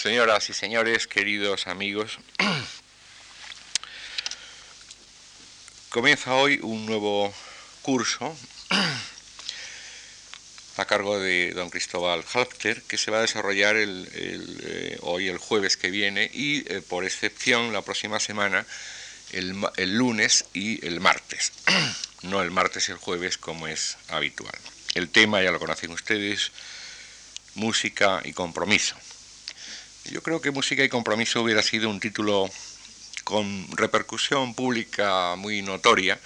Señoras y señores, queridos amigos, comienza hoy un nuevo curso a cargo de don Cristóbal Halfter, que se va a desarrollar eh, hoy el jueves que viene y eh, por excepción la próxima semana el, el lunes y el martes, no el martes y el jueves como es habitual. El tema ya lo conocen ustedes, música y compromiso. Yo creo que música y compromiso hubiera sido un título con repercusión pública muy notoria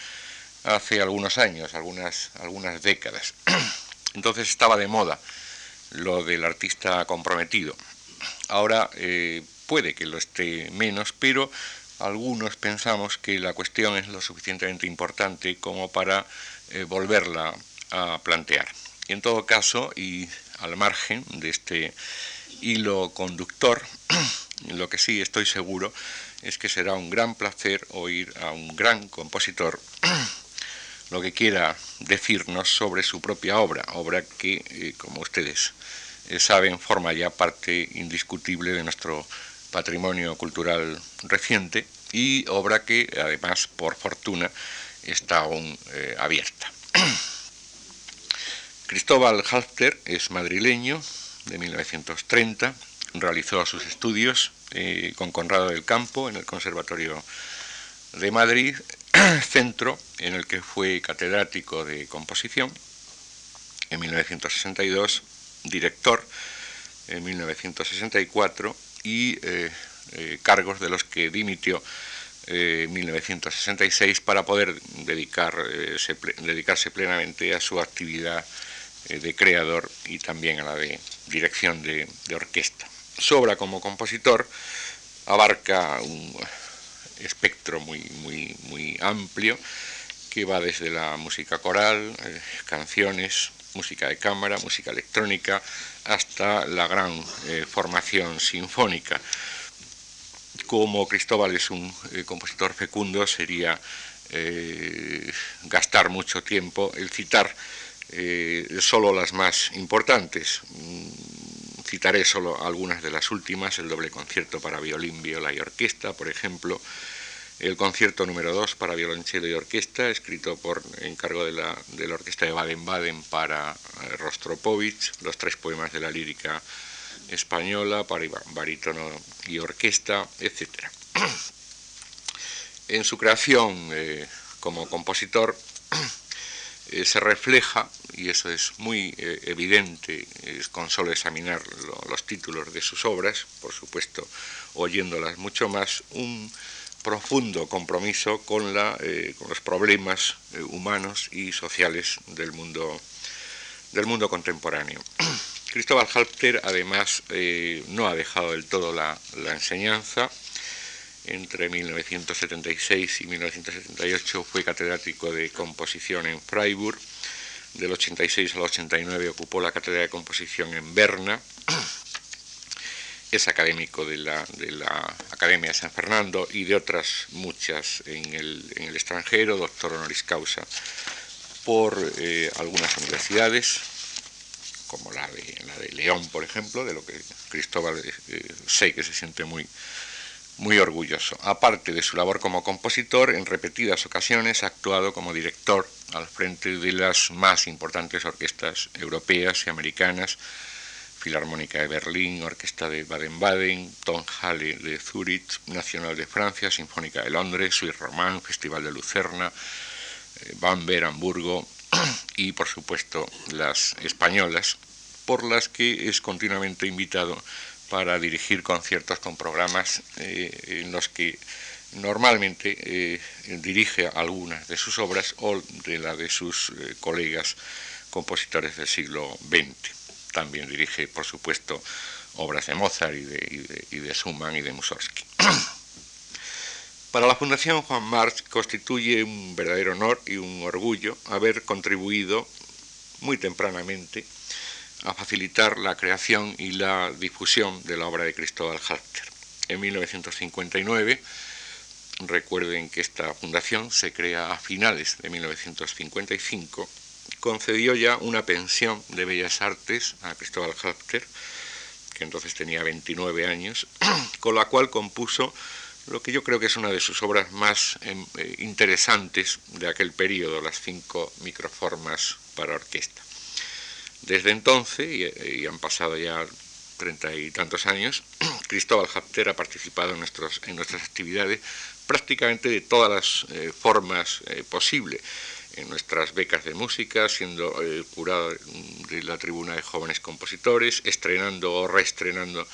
hace algunos años, algunas, algunas décadas. Entonces estaba de moda lo del artista comprometido. Ahora eh, puede que lo esté menos, pero algunos pensamos que la cuestión es lo suficientemente importante como para eh, volverla a plantear. Y en todo caso, y al margen de este hilo conductor, lo que sí estoy seguro es que será un gran placer oír a un gran compositor lo que quiera decirnos sobre su propia obra, obra que, eh, como ustedes eh, saben, forma ya parte indiscutible de nuestro patrimonio cultural reciente y obra que, además, por fortuna, está aún eh, abierta. Cristóbal Halfter es madrileño de 1930, realizó sus estudios con Conrado del Campo en el Conservatorio de Madrid centro en el que fue catedrático de composición. En 1962, director. En 1964 y eh, eh, cargos de los que dimitió eh, en 1966 para poder dedicarse, dedicarse plenamente a su actividad de creador y también a la de dirección de, orquesta. Su obra como compositor abarca un espectro muy, muy, muy amplio que va desde la música coral, eh, canciones, música de cámara, música electrónica, hasta la gran eh, formación sinfónica. Como Cristóbal es un eh, compositor fecundo, sería gastar mucho tiempo el citar solo las más importantes. Mm, citaré solo algunas de las últimas, el doble concierto para violín, viola y orquesta, por ejemplo, el concierto número 2 para violonchelo y orquesta, escrito por encargo de la, de la orquesta de Baden-Baden para eh, Rostropovich, los tres poemas de la lírica española para barítono y orquesta, etc. En su creación eh, como compositor eh, se refleja, y eso es muy evidente es con solo examinar los títulos de sus obras, por supuesto oyéndolas mucho más, un profundo compromiso con, la, eh, con los problemas eh, humanos y sociales del mundo, del mundo contemporáneo. Cristóbal Halpter, además, eh, no ha dejado del todo la, la, enseñanza. Entre 1976 y 1978 fue catedrático de composición en Freiburg. Del 86 al 89 ocupó la cátedra de composición en Berna es académico de la, de la, Academia de San Fernando y de otras muchas en el, en el extranjero, doctor honoris causa por eh, algunas universidades, como la de, la de León, por ejemplo, de lo que Cristóbal eh, sé que se siente muy, muy orgulloso. Aparte de su labor como compositor, en repetidas ocasiones ha actuado como director al frente de las más importantes orquestas europeas y americanas, Filarmónica de Berlín, Orquesta de Baden-Baden, Tonhalle de Zurich, Nacional de Francia, Sinfónica de Londres, Suisse Román, Festival de Lucerna, eh, Bamberg, Hamburgo y por supuesto las españolas, por las que es continuamente invitado para dirigir conciertos con programas eh, en los que normalmente eh, dirige algunas de sus obras o de la de sus colegas compositores del siglo XX. También dirige, por supuesto, obras de Mozart y de, y de, Schumann y de Mussorgsky. Para la Fundación Juan March constituye un verdadero honor y un orgullo haber contribuido muy tempranamente a facilitar la creación y la difusión de la obra de Cristóbal Halter. En 1959, recuerden que esta fundación se crea a finales de 1955 concedió ya una pensión de bellas artes a Cristóbal Halfter que entonces tenía 29 años, con la cual compuso lo que yo creo que es una de sus obras más em, eh, interesantes de aquel periodo, las cinco microformas para orquesta. Desde entonces, y, han pasado ya treinta y tantos años, Cristóbal Hapter ha participado en, nuestros, en nuestras actividades prácticamente de todas las eh, formas eh, posibles en nuestras becas de música, siendo curado de la tribuna de jóvenes compositores, estrenando o reestrenando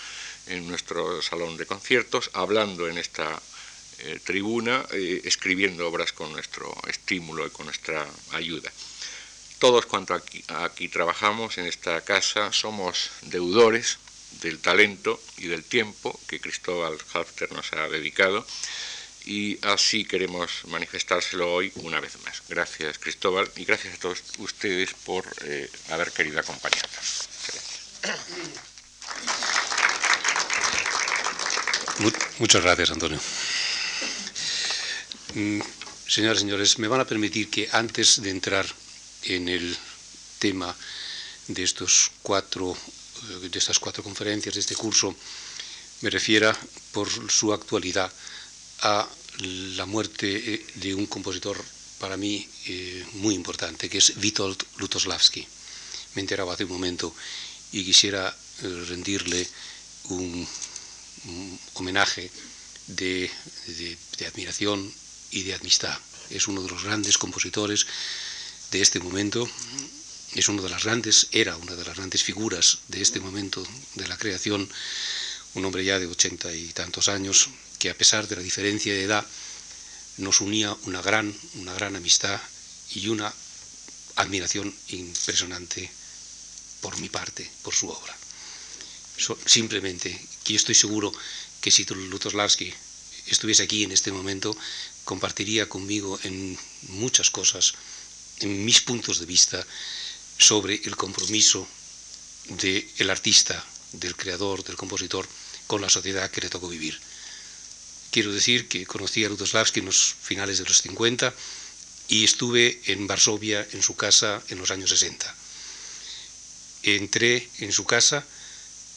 en nuestro salón de conciertos, hablando en esta eh, tribuna, eh, escribiendo obras con nuestro estímulo y con nuestra ayuda. Todos cuanto aquí, trabajamos en esta casa somos deudores del talento y del tiempo que Cristóbal Halfter nos ha dedicado y así queremos manifestárselo hoy una vez más. Gracias Cristóbal y gracias a todos ustedes por eh, haber querido acompañarnos. Muchas gracias, Antonio. Mm, señoras y señores, me van a permitir que antes de entrar en el tema de estos cuatro eh, de estas cuatro conferencias de este curso me refiera por su actualidad a la muerte eh, de un compositor para mí eh, muy importante, que es Witold Lutoslavski. Me enteraba hace un momento y quisiera rendirle un, homenaje de, admiración y de amistad. Es uno de los grandes compositores de este momento, es uno de las grandes, era una de las grandes figuras de este momento de la creación, un hombre ya de ochenta y tantos años, que a pesar de la diferencia de edad nos unía una gran, una gran amistad y una admiración impresionante por mi parte, por su obra. simplemente que estoy seguro que si Lutoslavski estuviese aquí en este momento, compartiría conmigo en muchas cosas, mis puntos de vista, sobre el compromiso del artista, del creador, del compositor, con la sociedad que le tocó vivir. Quiero decir que conocí a Lutoslavski en los finales de los 50 y estuve en Varsovia, en su casa, en los años 60. Entré en su casa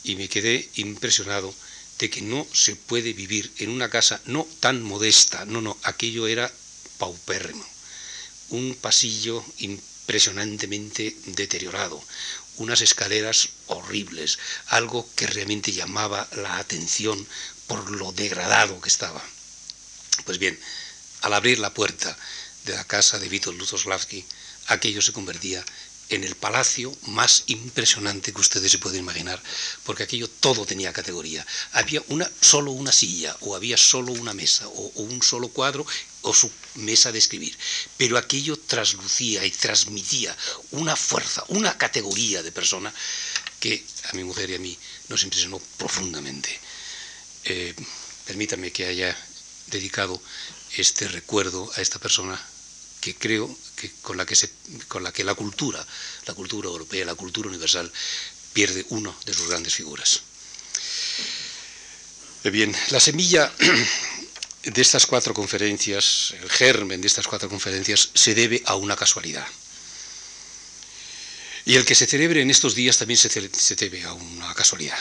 y me quedé impresionado de que no se puede vivir en una casa no tan modesta, no, no, aquello era paupérrimo. Un pasillo impresionantemente deteriorado, unas escaleras horribles, algo que realmente llamaba la atención por lo degradado que estaba. Pues bien, al abrir la puerta de la casa de Vítor Lutoslavski, aquello se convertía en el palacio más impresionante que ustedes se pueden imaginar, porque aquello todo tenía categoría. Había una, solo una silla, o había solo una mesa, o, un solo cuadro, o su mesa de escribir. Pero aquello traslucía y transmitía una fuerza, una categoría de persona que a mi mujer y a mí nos impresionó profundamente. Eh, permítame que haya dedicado este recuerdo a esta persona que creo que con la que, se, con la, que la cultura, la cultura europea, la cultura universal, pierde una de sus grandes figuras. Eh, bien, la semilla de estas cuatro conferencias, el germen de estas cuatro conferencias, se debe a una casualidad. Y el que se celebre en estos días también se, debe a una casualidad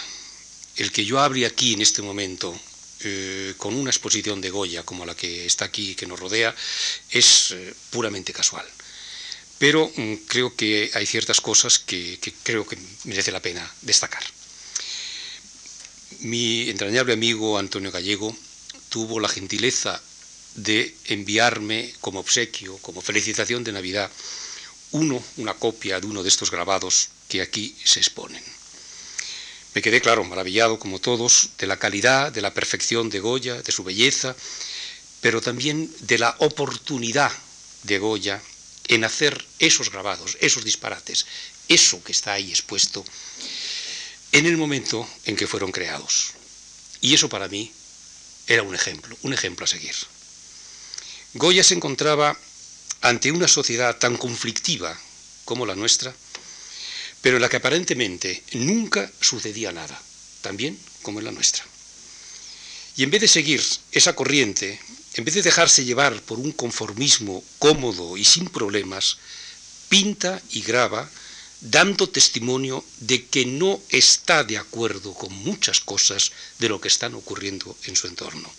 el que yo hable aquí en este momento eh, con una exposición de Goya como la que está aquí y que nos rodea es eh, puramente casual. Pero mm, creo que hay ciertas cosas que, creo que merece la pena destacar. Mi entrañable amigo Antonio Gallego tuvo la gentileza de enviarme como obsequio, como felicitación de Navidad, uno, una copia de uno de estos grabados que aquí se exponen. Me quedé, claro, maravillado, como todos, de la calidad, de la perfección de Goya, de su belleza, pero también de la oportunidad de Goya en hacer esos grabados, esos disparates, eso que está ahí expuesto, en el momento en que fueron creados. Y eso para mí era un ejemplo, un ejemplo a seguir. Goya se encontraba ante una sociedad tan conflictiva como la nuestra, pero en la que aparentemente nunca sucedía nada, también como en la nuestra. Y en vez de seguir esa corriente, en vez de dejarse llevar por un conformismo cómodo y sin problemas, pinta y graba dando testimonio de que no está de acuerdo con muchas cosas de lo que están ocurriendo en su entorno.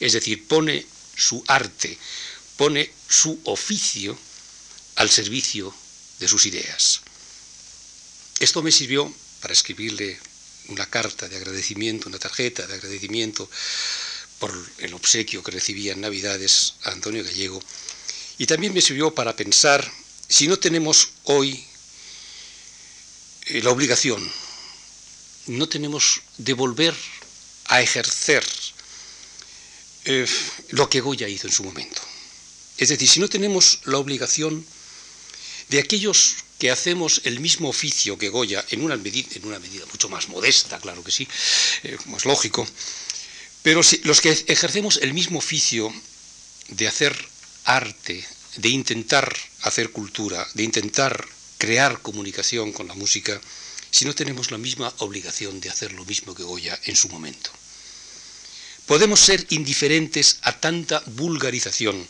Es decir, pone su arte, pone su oficio al servicio de sus ideas. Esto me sirvió para escribirle una carta de agradecimiento, una tarjeta de agradecimiento por el obsequio que recibía en Navidades a Antonio Gallego. Y también me sirvió para pensar si no tenemos hoy eh, la obligación, no tenemos de volver a ejercer eh, lo que Goya hizo en su momento. Es decir, si no tenemos la obligación de aquellos que hacemos el mismo oficio que Goya, en una medida, en una medida mucho más modesta, claro que sí, eh, más lógico, pero los que ejercemos el mismo oficio de hacer arte, de intentar hacer cultura, de intentar crear comunicación con la música, si no tenemos la misma obligación de hacer lo mismo que Goya en su momento. Podemos ser indiferentes a tanta vulgarización,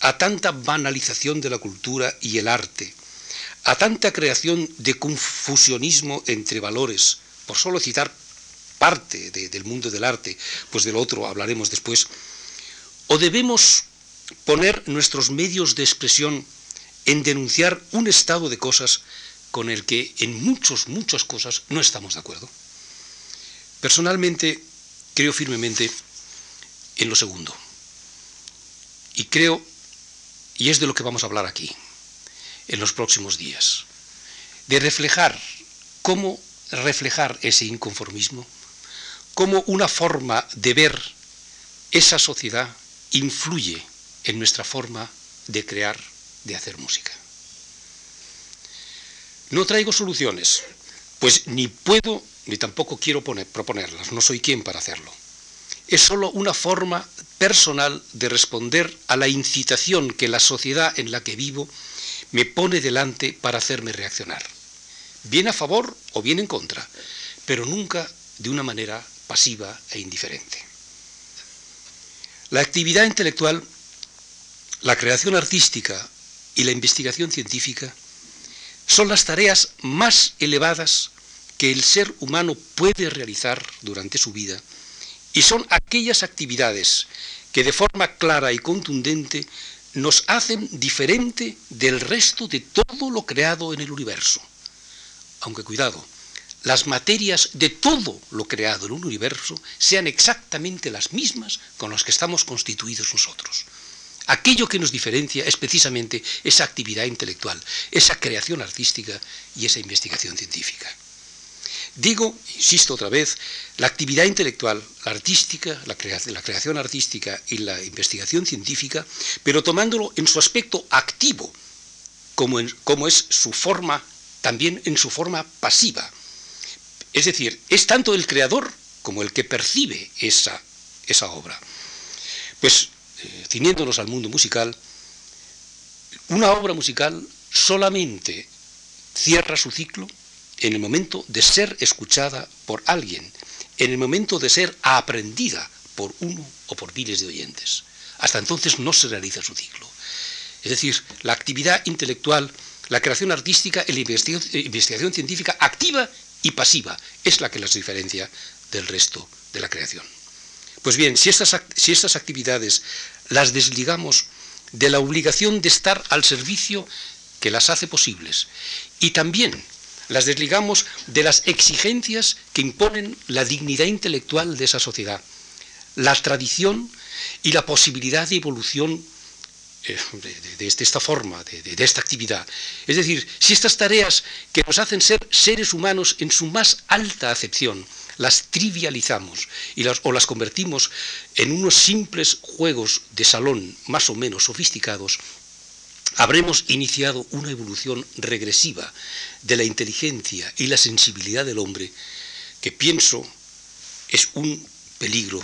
a tanta banalización de la cultura y el arte, a tanta creación de confusionismo entre valores, por solo citar parte del mundo del arte, pues del otro hablaremos después, o debemos poner nuestros medios de expresión en denunciar un estado de cosas con el que en muchas, muchas cosas no estamos de acuerdo. Personalmente creo firmemente en lo segundo. Y creo, y es de lo que vamos a hablar aquí, en los próximos días, de reflejar cómo reflejar ese inconformismo, cómo una forma de ver esa sociedad influye en nuestra forma de crear, de hacer música. No traigo soluciones, pues ni puedo ni tampoco quiero proponerlas, no soy quien para hacerlo. Es solo una forma personal de responder a la incitación que la sociedad en la que vivo me pone delante para hacerme reaccionar, bien a favor o bien en contra, pero nunca de una manera pasiva e indiferente. La actividad intelectual, la creación artística y la investigación científica son las tareas más elevadas que el ser humano puede realizar durante su vida y son aquellas actividades que de forma clara y contundente nos hacen diferente del resto de todo lo creado en el universo. Aunque cuidado, las materias de todo lo creado en un universo sean exactamente las mismas con las que estamos constituidos nosotros. Aquello que nos diferencia es precisamente esa actividad intelectual, esa creación artística y esa investigación científica. Digo, insisto otra vez, la actividad intelectual, la artística, la, creación artística y la investigación científica, pero tomándolo en su aspecto activo, como, es su forma, también en su forma pasiva. Es decir, es tanto el creador como el que percibe esa, esa obra. Pues eh, ciñéndonos al mundo musical, una obra musical solamente cierra su ciclo en el momento de ser escuchada por alguien, en el momento de ser aprendida por uno o por miles de oyentes. Hasta entonces no se realiza su ciclo. Es decir, la actividad intelectual, la creación artística la investigación, científica activa y pasiva es la que las diferencia del resto de la creación. Pues bien, si estas, actividades las desligamos de la obligación de estar al servicio que las hace posibles y también las desligamos de las exigencias que imponen la dignidad intelectual de esa sociedad, la tradición y la posibilidad de evolución eh, de, esta forma, de, esta actividad. Es decir, si estas tareas que nos hacen ser seres humanos en su más alta acepción, las trivializamos y las, o las convertimos en unos simples juegos de salón más o menos sofisticados, habremos iniciado una evolución regresiva de la inteligencia y la sensibilidad del hombre que pienso es un peligro,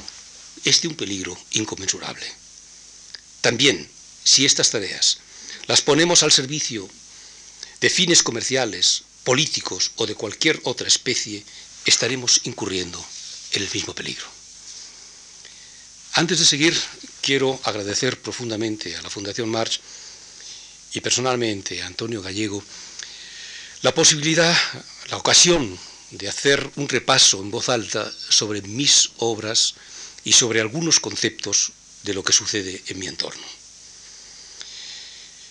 es de un peligro inconmensurable. También, si estas tareas las ponemos al servicio de fines comerciales, políticos o de cualquier otra especie, estaremos incurriendo en el mismo peligro. Antes de seguir, quiero agradecer profundamente a la Fundación March y personalmente a Antonio Gallego la posibilidad, la ocasión de hacer un repaso en voz alta sobre mis obras y sobre algunos conceptos de lo que sucede en mi entorno.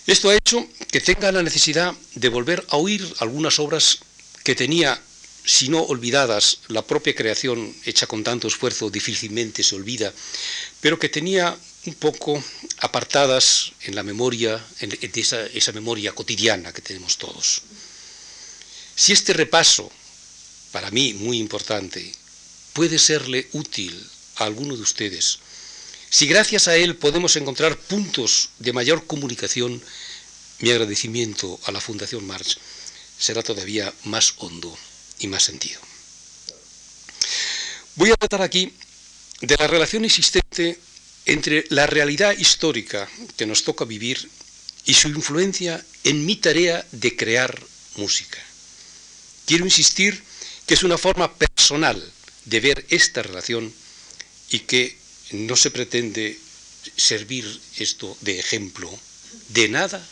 Esto ha hecho que tenga la necesidad de volver a oír algunas obras que tenía, si no olvidadas, la propia creación hecha con tanto esfuerzo difícilmente se olvida, pero que tenía un poco apartadas en la memoria, esa, esa memoria cotidiana que tenemos todos. Si este repaso, para mí muy importante, puede serle útil a alguno de ustedes, si gracias a él podemos encontrar puntos de mayor comunicación, mi agradecimiento a la Fundación March será todavía más hondo y más sentido. Voy a tratar aquí de la relación existente entre la realidad histórica que nos toca vivir y su influencia en mi tarea de crear música. Quiero insistir que es una forma personal de ver esta relación y que no se pretende servir esto de ejemplo de nada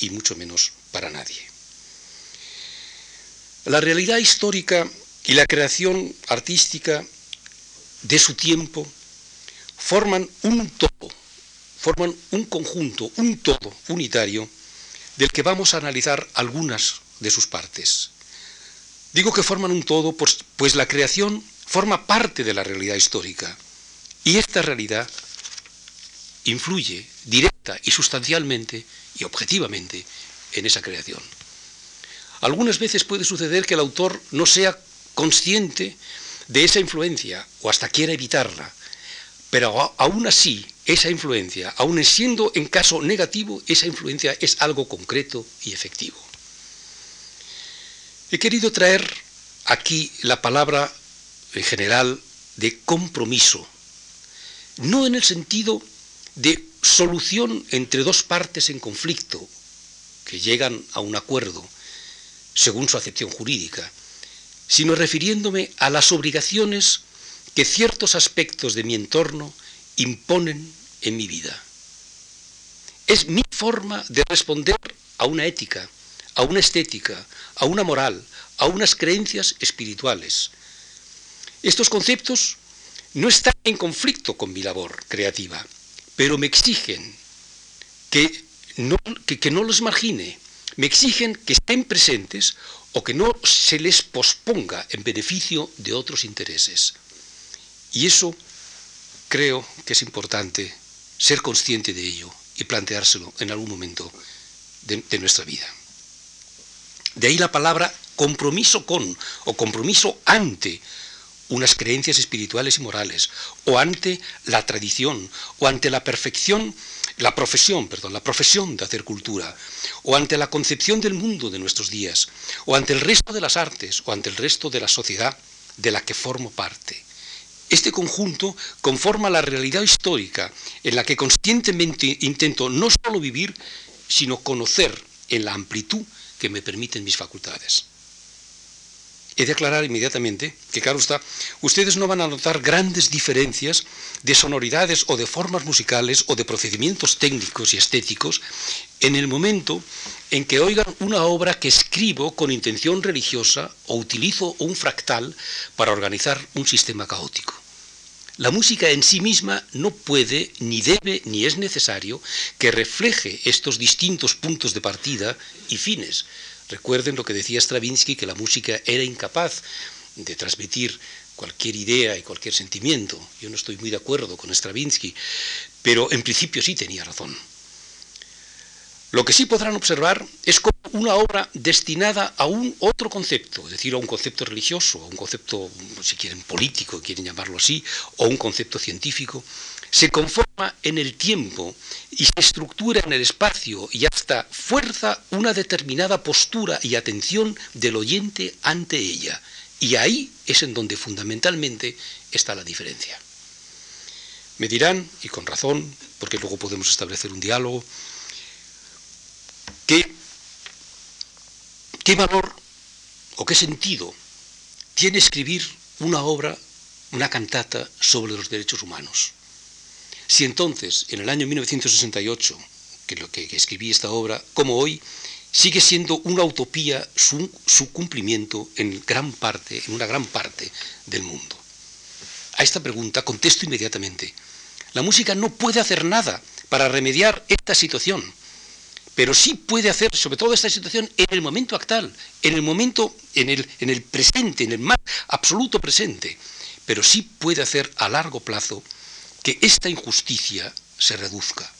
y mucho menos para nadie. La realidad histórica y la creación artística de su tiempo forman un todo, forman un conjunto, un todo unitario del que vamos a analizar algunas de sus partes. Digo que forman un todo pues, pues la creación forma parte de la realidad histórica y esta realidad influye directa y sustancialmente y objetivamente en esa creación. Algunas veces puede suceder que el autor no sea consciente de esa influencia o hasta quiera evitarla, pero aún así esa influencia, aun siendo en caso negativo, esa influencia es algo concreto y efectivo. He querido traer aquí la palabra en general de compromiso, no en el sentido de solución entre dos partes en conflicto que llegan a un acuerdo según su acepción jurídica, sino refiriéndome a las obligaciones que ciertos aspectos de mi entorno imponen en mi vida. Es mi forma de responder a una ética, a una estética, a una moral, a unas creencias espirituales. Estos conceptos no están en conflicto con mi labor creativa, pero me exigen que no, que, no los margine, me exigen que estén presentes o que no se les posponga en beneficio de otros intereses. Y eso creo que es importante ser consciente de ello y planteárselo en algún momento de, nuestra vida. De ahí la palabra compromiso con o compromiso ante unas creencias espirituales y morales, o ante la tradición, o ante la perfección, la profesión, perdón, la profesión de hacer cultura, o ante la concepción del mundo de nuestros días, o ante el resto de las artes, o ante el resto de la sociedad de la que formo parte. Este conjunto conforma la realidad histórica en la que conscientemente intento no solo vivir, sino conocer en la amplitud que me permiten mis facultades. He de aclarar inmediatamente que, claro está, ustedes no van a notar grandes diferencias de sonoridades o de formas musicales o de procedimientos técnicos y estéticos en el momento en que oigan una obra que escribo con intención religiosa o utilizo un fractal para organizar un sistema caótico. La música en sí misma no puede, ni debe, ni es necesario que refleje estos distintos puntos de partida y fines. Recuerden lo que decía Stravinsky, que la música era incapaz de transmitir cualquier idea y cualquier sentimiento. Yo no estoy muy de acuerdo con Stravinsky, pero en principio sí tenía razón. Lo que sí podrán observar es como una obra destinada a un otro concepto, es decir, a un concepto religioso, a un concepto, si quieren, político, quieren llamarlo así, o un concepto científico, se conforma en el tiempo y se estructura en el espacio y hasta fuerza una determinada postura y atención del oyente ante ella. Y ahí es en donde fundamentalmente está la diferencia. Me dirán, y con razón, porque luego podemos establecer un diálogo, ¿Qué, ¿Qué valor o qué sentido tiene escribir una obra, una cantata sobre los derechos humanos? Si entonces, en el año 1968, que, lo que, escribí esta obra, como hoy, sigue siendo una utopía su, cumplimiento en gran parte, en una gran parte del mundo. A esta pregunta contesto inmediatamente. La música no puede hacer nada para remediar esta situación, pero sí puede hacer, sobre todo esta situación, en el momento actual, en el momento, en el presente, en el más absoluto presente, pero sí puede hacer a largo plazo que esta injusticia se reduzca.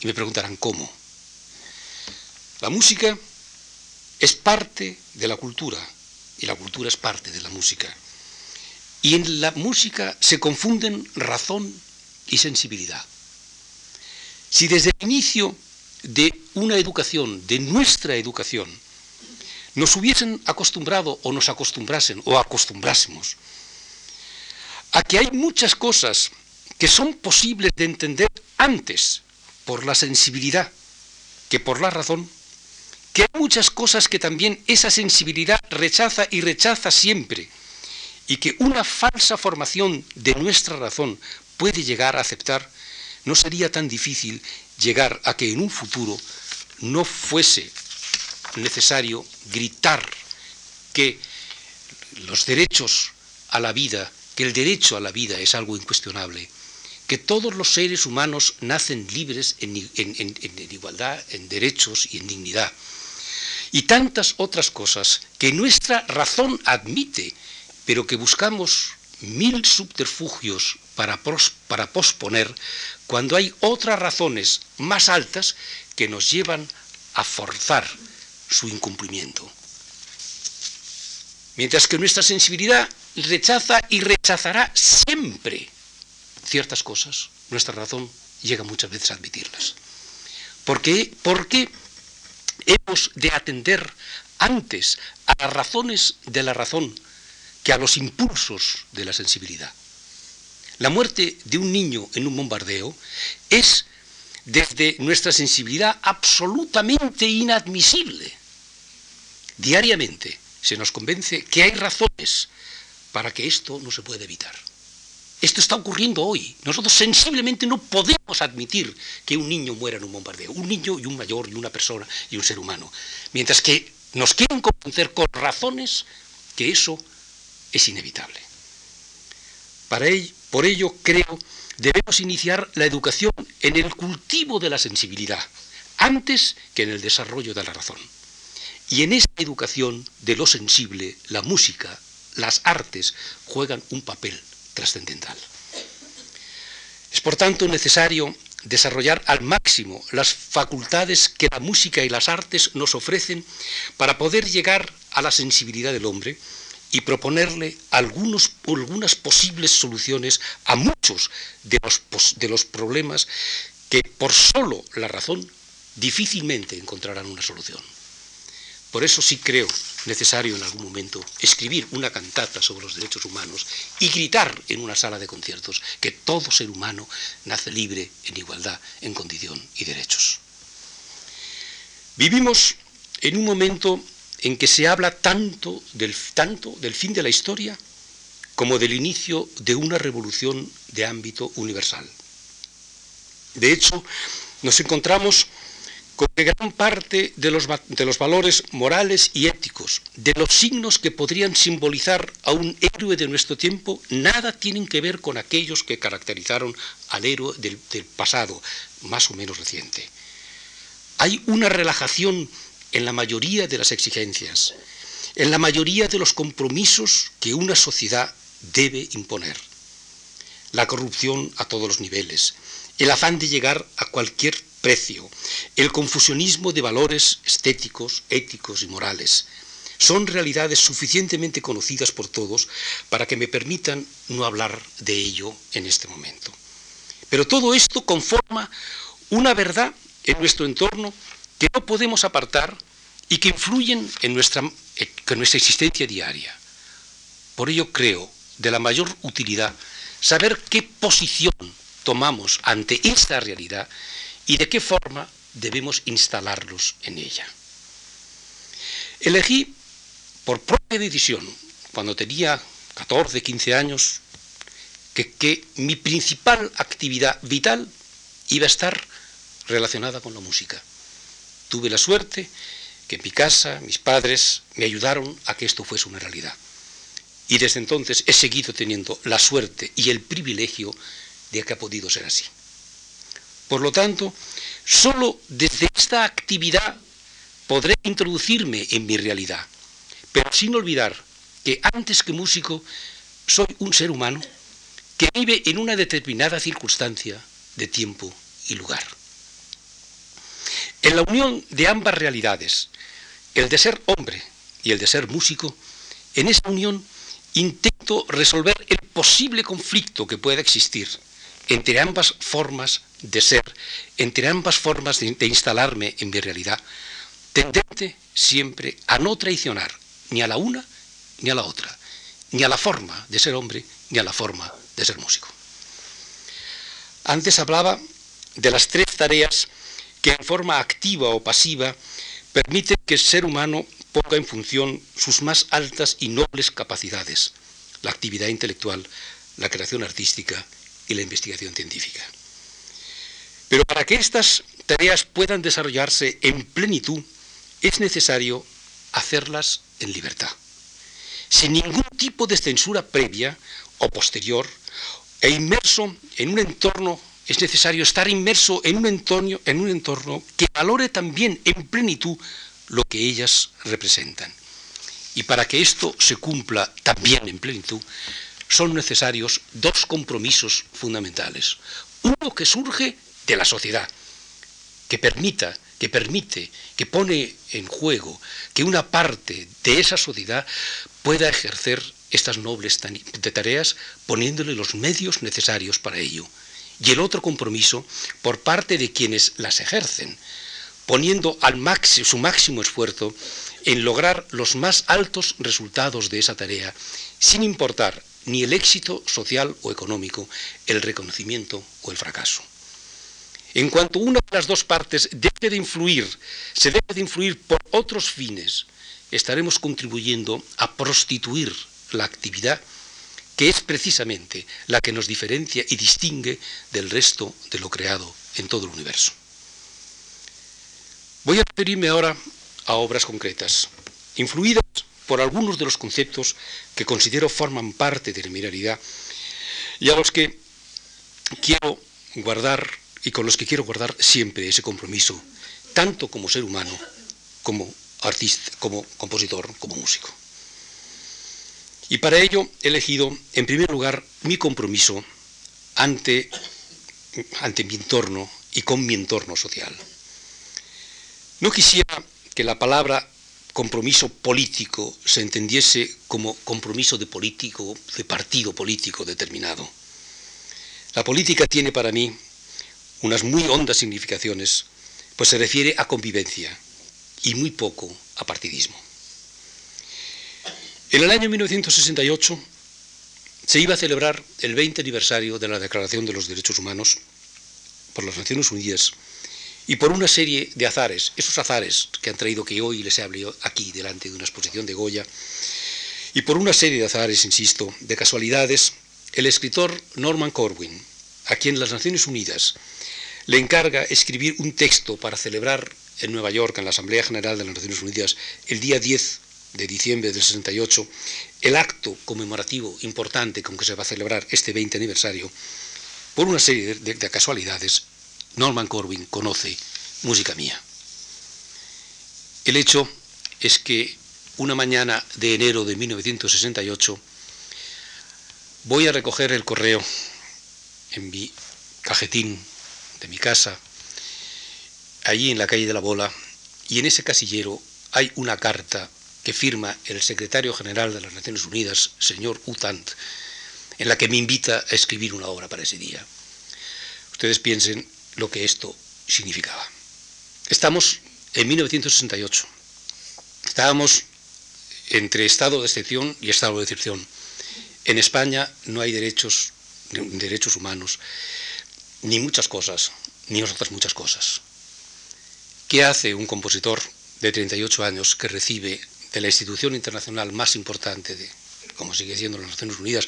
Y me preguntarán, ¿cómo? La música es parte de la cultura y la cultura es parte de la música. Y en la música se confunden razón y sensibilidad. Si desde el inicio de una educación, de nuestra educación, nos hubiesen acostumbrado o nos acostumbrasen o acostumbrásemos a que hay muchas cosas que son posibles de entender antes por la sensibilidad que por la razón, que hay muchas cosas que también esa sensibilidad rechaza y rechaza siempre, y que una falsa formación de nuestra razón puede llegar a aceptar, no sería tan difícil llegar a que en un futuro no fuese necesario gritar que los derechos a la vida, que el derecho a la vida es algo incuestionable, que todos los seres humanos nacen libres en, igualdad, en derechos y en dignidad. Y tantas otras cosas que nuestra razón admite, pero que buscamos mil subterfugios para, para posponer cuando hay otras razones más altas que nos llevan a forzar su incumplimiento. Mientras que nuestra sensibilidad rechaza y rechazará siempre ciertas cosas, nuestra razón llega muchas veces a admitirlas. ¿Por qué? Porque hemos de atender antes a las razones de la razón que a los impulsos de la sensibilidad. La muerte de un niño en un bombardeo es, desde nuestra sensibilidad, absolutamente inadmisible. Diariamente se nos convence que hay razones para que esto no se pueda evitar. Esto está ocurriendo hoy. Nosotros sensiblemente no podemos admitir que un niño muera en un bombardeo. Un niño y un mayor y una persona y un ser humano. Mientras que nos quieren convencer con razones que eso es inevitable. Por ello, creo, debemos iniciar la educación en el cultivo de la sensibilidad, antes que en el desarrollo de la razón. Y en esa educación de lo sensible, la música, las artes juegan un papel trascendental. Es por tanto necesario desarrollar al máximo las facultades que la música y las artes nos ofrecen para poder llegar a la sensibilidad del hombre y proponerle algunas posibles soluciones a muchos de los, de los problemas que por solo la razón difícilmente encontrarán una solución. Por eso sí creo necesario en algún momento escribir una cantata sobre los derechos humanos y gritar en una sala de conciertos que todo ser humano nace libre en igualdad, en condición y derechos. Vivimos en un momento en que se habla tanto del, tanto del fin de la historia como del inicio de una revolución de ámbito universal. De hecho, nos encontramos con que gran parte de los, de los, valores morales y éticos, de los signos que podrían simbolizar a un héroe de nuestro tiempo, nada tienen que ver con aquellos que caracterizaron al héroe del, del pasado, más o menos reciente. Hay una relajación en la mayoría de las exigencias, en la mayoría de los compromisos que una sociedad debe imponer. La corrupción a todos los niveles, el afán de llegar a cualquier precio, el confusionismo de valores estéticos, éticos y morales, son realidades suficientemente conocidas por todos para que me permitan no hablar de ello en este momento. Pero todo esto conforma una verdad en nuestro entorno que no podemos apartar y que influyen en nuestra, en nuestra existencia diaria. Por ello creo de la mayor utilidad saber qué posición tomamos ante esta realidad y de qué forma debemos instalarlos en ella. Elegí por propia decisión, cuando tenía 14, 15 años, que, que mi principal actividad vital iba a estar relacionada con la música tuve la suerte que en mi casa mis padres me ayudaron a que esto fuese una realidad. Y desde entonces he seguido teniendo la suerte y el privilegio de que ha podido ser así. Por lo tanto, solo desde esta actividad podré introducirme en mi realidad, pero sin olvidar que antes que músico soy un ser humano que vive en una determinada circunstancia de tiempo y lugar. En la unión de ambas realidades, el de ser hombre y el de ser músico, en esa unión intento resolver el posible conflicto que pueda existir entre ambas formas de ser, entre ambas formas de, instalarme en mi realidad, tendente siempre a no traicionar ni a la una ni a la otra, ni a la forma de ser hombre ni a la forma de ser músico. Antes hablaba de las tres tareas que en forma activa o pasiva permiten que el ser humano ponga en función sus más altas y nobles capacidades, la actividad intelectual, la creación artística y la investigación científica. Pero para que estas tareas puedan desarrollarse en plenitud, es necesario hacerlas en libertad, sin ningún tipo de censura previa o posterior, e inmerso en un entorno, es necesario estar inmerso en un entorno, en un entorno que valore también en plenitud lo que ellas representan. Y para que esto se cumpla también en plenitud, son necesarios dos compromisos fundamentales. Uno que surge de la sociedad, que permita, que permite, que pone en juego que una parte de esa sociedad pueda ejercer estas nobles tareas poniéndole los medios necesarios para ello. Y el otro compromiso por parte de quienes las ejercen, poniendo al máximo, su máximo esfuerzo en lograr los más altos resultados de esa tarea, sin importar ni el éxito social o económico, el reconocimiento o el fracaso. En cuanto una de las dos partes debe de influir, se debe de influir por otros fines, estaremos contribuyendo a prostituir la actividad que es precisamente la que nos diferencia y distingue del resto de lo creado en todo el universo. Voy a referirme ahora a obras concretas, influidas por algunos de los conceptos que considero forman parte de la miralidad y a los que quiero guardar y con los que quiero guardar siempre ese compromiso, tanto como ser humano, como artista, como compositor, como músico. Y para ello he elegido, en primer lugar, mi compromiso ante, ante mi entorno y con mi entorno social. No quisiera que la palabra compromiso político se entendiese como compromiso de político, de partido político determinado. La política tiene para mí unas muy hondas significaciones, pues se refiere a convivencia y muy poco a partidismo. En el año 1968 se iba a celebrar el 20 aniversario de la Declaración de los Derechos Humanos por las Naciones Unidas y por una serie de azares, esos azares que han traído que hoy les hable aquí delante de una exposición de Goya, y por una serie de azares, insisto, de casualidades, el escritor Norman Corwin, a quien las Naciones Unidas le encarga escribir un texto para celebrar en Nueva York, en la Asamblea General de las Naciones Unidas, el día 10 de diciembre del 68, el acto conmemorativo importante con que se va a celebrar este 20 aniversario, por una serie de, de casualidades, Norman Corwin conoce música mía. El hecho es que una mañana de enero de 1968 voy a recoger el correo en mi cajetín de mi casa, allí en la calle de la Bola, y en ese casillero hay una carta que firma el secretario general de las Naciones Unidas, señor Utant, en la que me invita a escribir una obra para ese día. Ustedes piensen lo que esto significaba. Estamos en 1968. Estábamos entre estado de excepción y estado de excepción. En España no hay derechos, derechos humanos, ni muchas cosas, ni otras muchas cosas. ¿Qué hace un compositor de 38 años que recibe de la institución internacional más importante de, como sigue siendo las Naciones Unidas,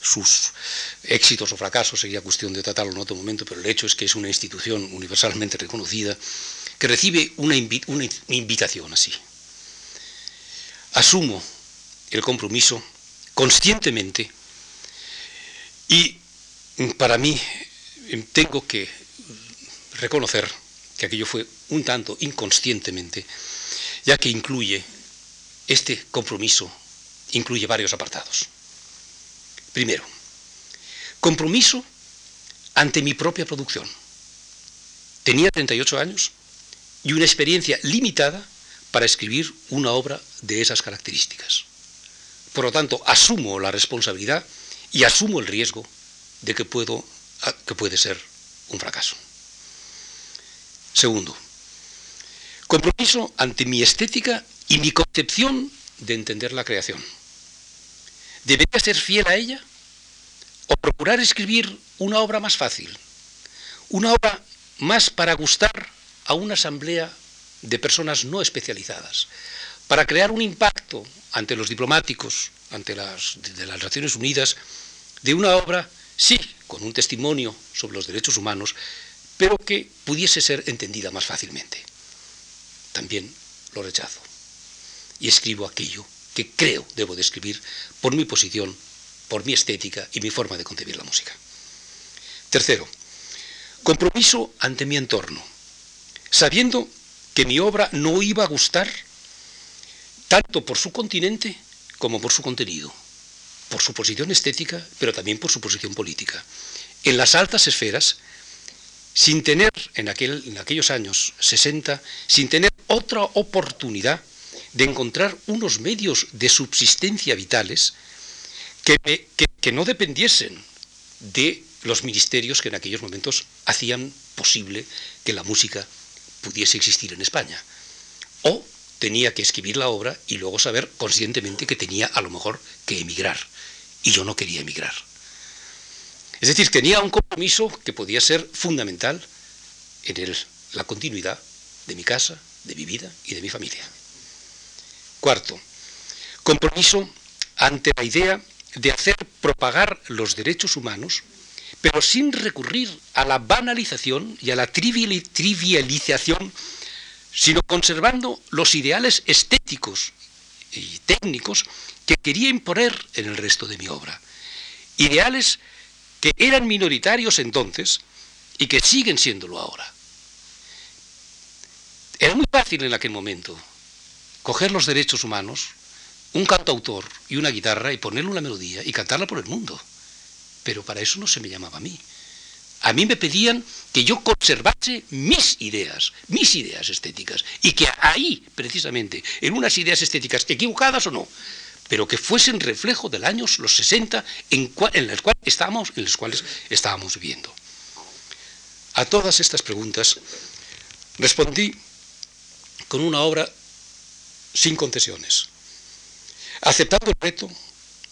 sus éxitos o fracasos sería cuestión de tratarlo en otro momento, pero el hecho es que es una institución universalmente reconocida que recibe una, una invitación así. Asumo el compromiso conscientemente y para mí tengo que reconocer que aquello fue un tanto inconscientemente, ya que incluye, este compromiso incluye varios apartados. Primero, compromiso ante mi propia producción. Tenía 38 años y una experiencia limitada para escribir una obra de esas características. Por lo tanto, asumo la responsabilidad y asumo el riesgo de que, puedo, que puede ser un fracaso. Segundo, compromiso ante mi estética y mi concepción de entender la creación. ¿Debería ser fiel a ella o procurar escribir una obra más fácil? Una obra más para gustar a una asamblea de personas no especializadas, para crear un impacto ante los diplomáticos, ante las, de las Naciones Unidas, de una obra, sí, con un testimonio sobre los derechos humanos, pero que pudiese ser entendida más fácilmente. También lo rechazo. Y escribo aquello que creo debo de escribir por mi posición, por mi estética y mi forma de concebir la música. Tercero, compromiso ante mi entorno, sabiendo que mi obra no iba a gustar tanto por su continente como por su contenido, por su posición estética, pero también por su posición política. En las altas esferas, sin tener, en, aquel, en aquellos años 60, sin tener otra oportunidad de encontrar unos medios de subsistencia vitales que, que no dependiesen de los ministerios que en aquellos momentos hacían posible que la música pudiese existir en España. Tenía que escribir la obra y luego saber conscientemente que tenía a lo mejor que emigrar. Y yo no quería emigrar. Es decir, tenía un compromiso que podía ser fundamental en la continuidad de mi casa, de mi vida y de mi familia. Cuarto, compromiso ante la idea de hacer propagar los derechos humanos pero sin recurrir a la banalización y a la trivialización, sino conservando los ideales estéticos y técnicos que quería imponer en el resto de mi obra. Ideales que eran minoritarios entonces y que siguen siéndolo ahora. Era muy fácil en aquel momento coger los derechos humanos, un cantautor y una guitarra y ponerle una melodía y cantarla por el mundo pero para eso no se me llamaba a mí. A mí me pedían que yo conservase mis ideas, mis ideas estéticas, y que ahí, precisamente, en unas ideas estéticas equivocadas o no, pero que fuesen reflejo del años los 60 en, en, los cuales estábamos, en los cuales estábamos viviendo. A todas estas preguntas respondí con una obra sin concesiones, aceptando el reto,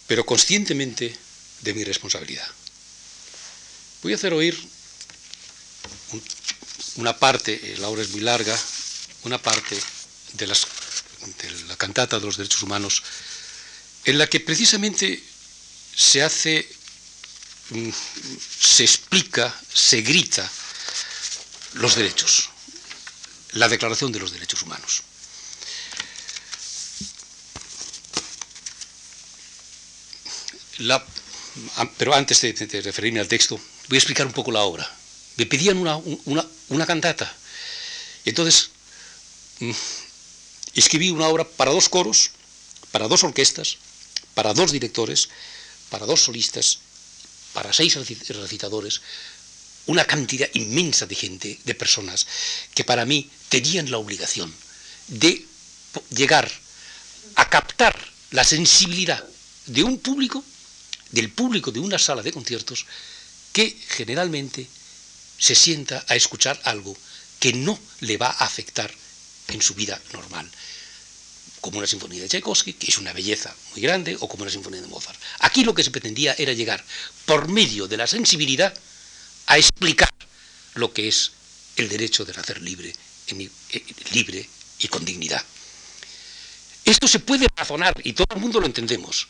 pero conscientemente de mi responsabilidad. Voy a hacer oír una parte, eh, la obra es muy larga, una parte de, las, de la cantata de los derechos humanos, en la que precisamente se hace, mm, se explica, se grita los derechos, la declaración de los derechos humanos. Pero antes de, referirme al texto, voy a explicar un poco la obra. Me pedían una, una, cantata. Entonces, mm, escribí una obra para dos coros, para dos orquestas, para dos directores, para dos solistas, para seis recitadores, una cantidad inmensa de gente, de personas, que para mí tenían la obligación de llegar a captar la sensibilidad de un público del público de una sala de conciertos que generalmente se sienta a escuchar algo que no le va a afectar en su vida normal, como una sinfonía de Tchaikovsky, que es una belleza muy grande, o como una sinfonía de Mozart. Aquí lo que se pretendía era llegar, por medio de la sensibilidad, a explicar lo que es el derecho de nacer libre, eh, libre y con dignidad. Esto se puede razonar y todo el mundo lo entendemos,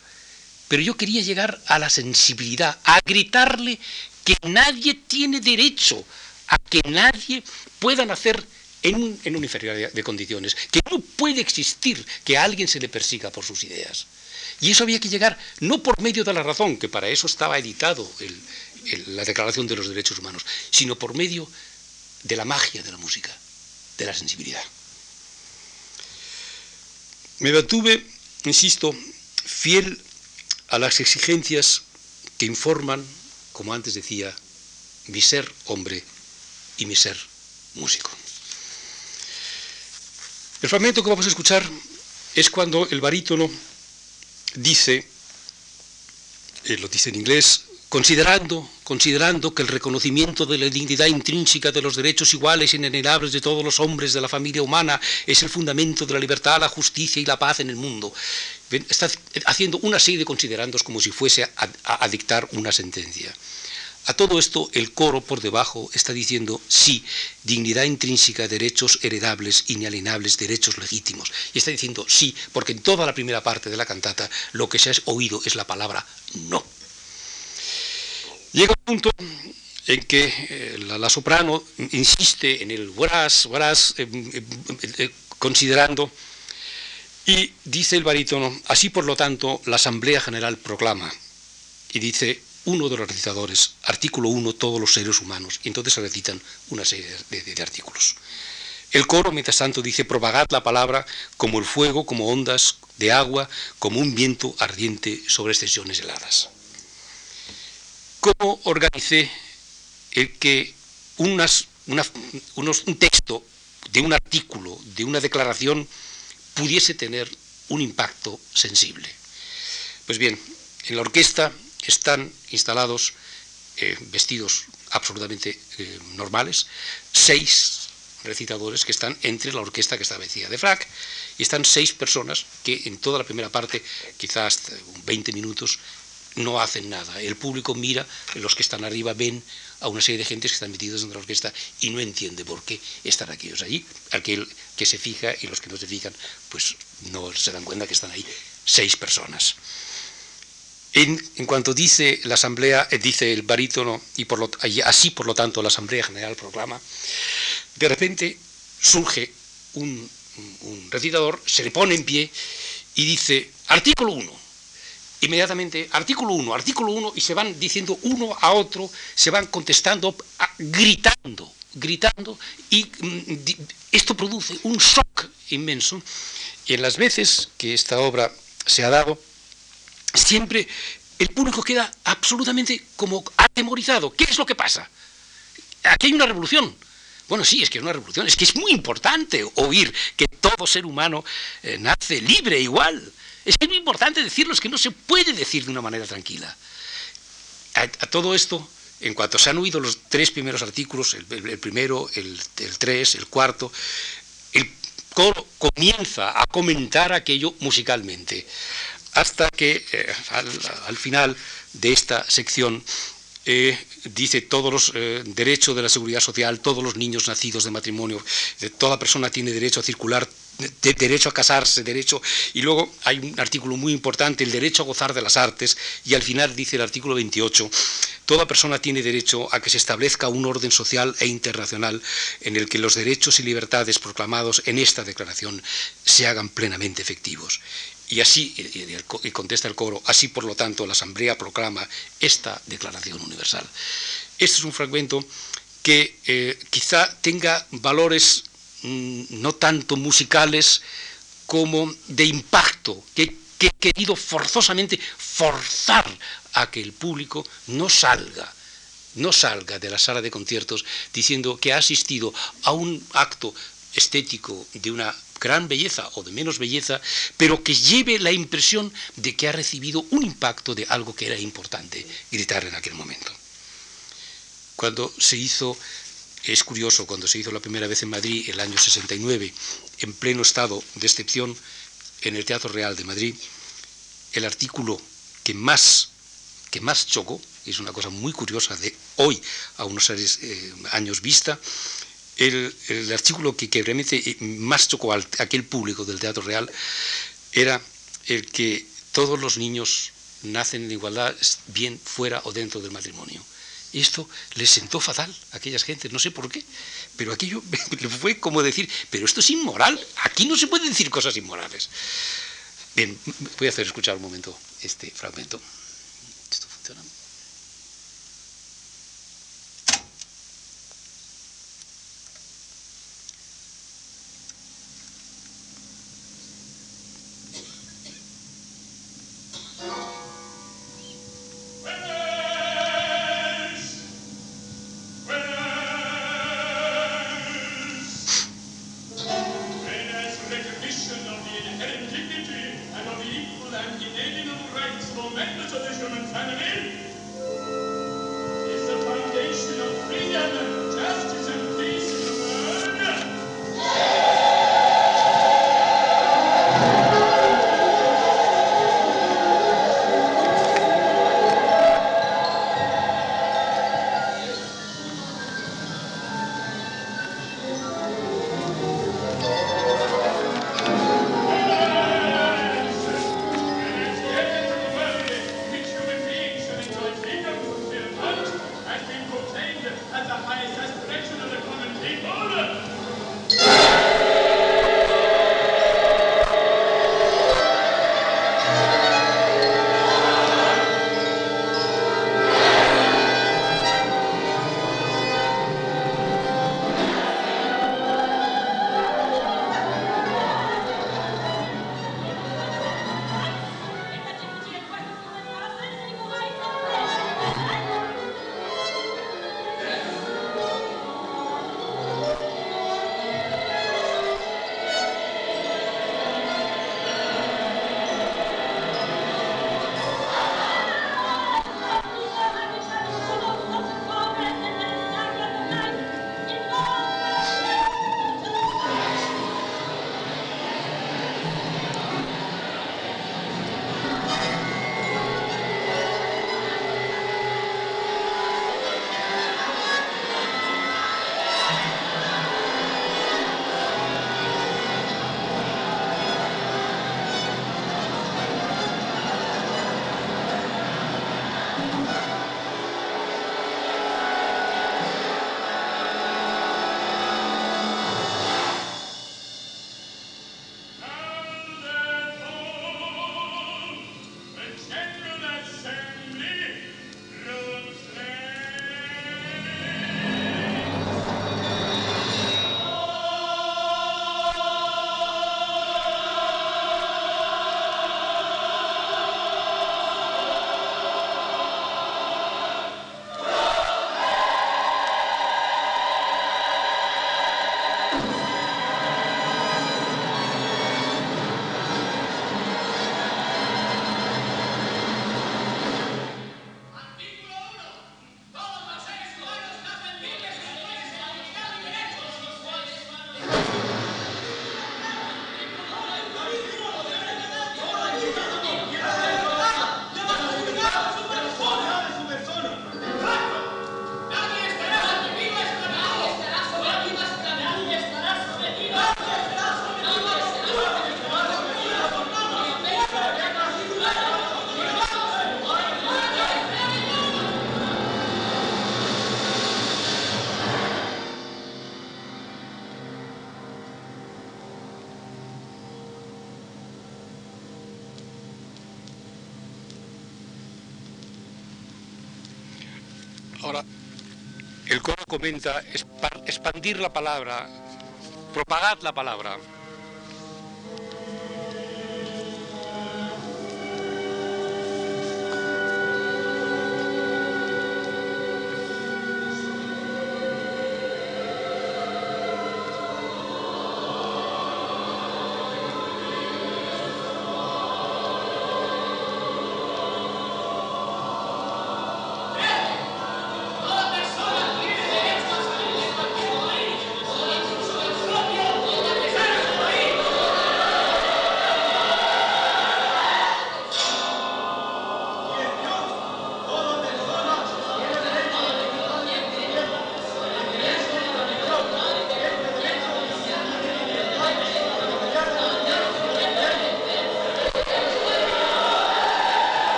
pero yo quería llegar a la sensibilidad, a gritarle que nadie tiene derecho a que nadie pueda nacer en, en una inferioridad de condiciones, que no puede existir que a alguien se le persiga por sus ideas. Y eso había que llegar no por medio de la razón, que para eso estaba editado la Declaración de los Derechos Humanos, sino por medio de la magia de la música, de la sensibilidad. Me mantuve, insisto, fiel a las exigencias que informan, como antes decía, mi ser hombre y mi ser músico. El fragmento que vamos a escuchar es cuando el barítono dice, eh, lo dice en inglés, considerando, considerando que el reconocimiento de la dignidad intrínseca de los derechos iguales e inenarrables de todos los hombres de la familia humana es el fundamento de la libertad, la justicia y la paz en el mundo. Está haciendo una serie de considerandos como si fuese a dictar una sentencia. A todo esto, el coro por debajo está diciendo sí, dignidad intrínseca, derechos heredables, inalienables, derechos legítimos. Y está diciendo sí, porque en toda la primera parte de la cantata lo que se ha oído es la palabra no. Llega un punto en que eh, la, soprano insiste en el whereas, whereas, eh, eh, considerando, y dice el barítono, así por lo tanto la Asamblea General proclama, y dice, uno de los recitadores, artículo 1, todos los seres humanos, y entonces se recitan una serie de, artículos. El coro, mientras tanto, dice, propagad la palabra como el fuego, como ondas de agua, como un viento ardiente sobre extensiones heladas. ¿Cómo organicé el que unas, un texto de un artículo, de una declaración, pudiese tener un impacto sensible? Pues bien, en la orquesta están instalados eh, vestidos absolutamente eh, normales, seis recitadores que están entre la orquesta que está vestida de frac, y están seis personas que en toda la primera parte, quizás 20 minutos, no hacen nada. El público mira, los que están arriba ven a una serie de gentes que están metidos en la orquesta y no entiende por qué están aquellos allí. Aquel que se fija y los que no se fijan, pues no se dan cuenta que están ahí seis personas. En, cuanto dice la Asamblea, eh, dice el barítono, y, por lo, así por lo tanto la Asamblea General proclama, de repente surge un, recitador, se le pone en pie y dice, artículo 1. Inmediatamente, artículo 1, artículo 1, y se van diciendo uno a otro, se van contestando, gritando, gritando, y mm, esto produce un shock inmenso. Y en las veces que esta obra se ha dado, siempre el público queda absolutamente como atemorizado. ¿Qué es lo que pasa? Aquí hay una revolución. Bueno, sí, es que es una revolución, es que es muy importante oír que todo ser humano eh, nace libre igual. Es muy importante decirlo, es que no se puede decir de una manera tranquila. A, todo esto, en cuanto se han oído los tres primeros artículos, el, primero, el, tres, el cuarto, el coro comienza a comentar aquello musicalmente hasta que eh, al, final de esta sección eh, dice todos los eh, derechos de la seguridad social, todos los niños nacidos de matrimonio, toda persona tiene derecho a circular, derecho a casarse, derecho... Y luego hay un artículo muy importante, el derecho a gozar de las artes, y al final dice el artículo 28, toda persona tiene derecho a que se establezca un orden social e internacional en el que los derechos y libertades proclamados en esta declaración se hagan plenamente efectivos. Y así, y contesta el coro, así por lo tanto la Asamblea proclama esta Declaración Universal. Este es un fragmento que eh, quizá tenga valores no tanto musicales como de impacto, que, que he querido forzosamente forzar a que el público no salga no salga de la sala de conciertos diciendo que ha asistido a un acto estético de una gran belleza o de menos belleza, pero que lleve la impresión de que ha recibido un impacto de algo que era importante gritar en aquel momento. Cuando se hizo, es curioso, cuando se hizo la primera vez en Madrid, el año 69, en pleno estado de excepción, en el Teatro Real de Madrid, el artículo que más, que más chocó, es una cosa muy curiosa de hoy, a unos eh, años vista, el, artículo que, realmente eh, más chocó a aquel público del Teatro Real era el que todos los niños nacen en igualdad bien fuera o dentro del matrimonio. Esto les sentó fatal a aquellas gentes, no sé por qué, pero aquello fue como decir, pero esto es inmoral, aquí no se pueden decir cosas inmorales. Bien, voy a hacer escuchar un momento este fragmento. ¿Esto funciona? Comenta expandir la palabra, propagar la palabra.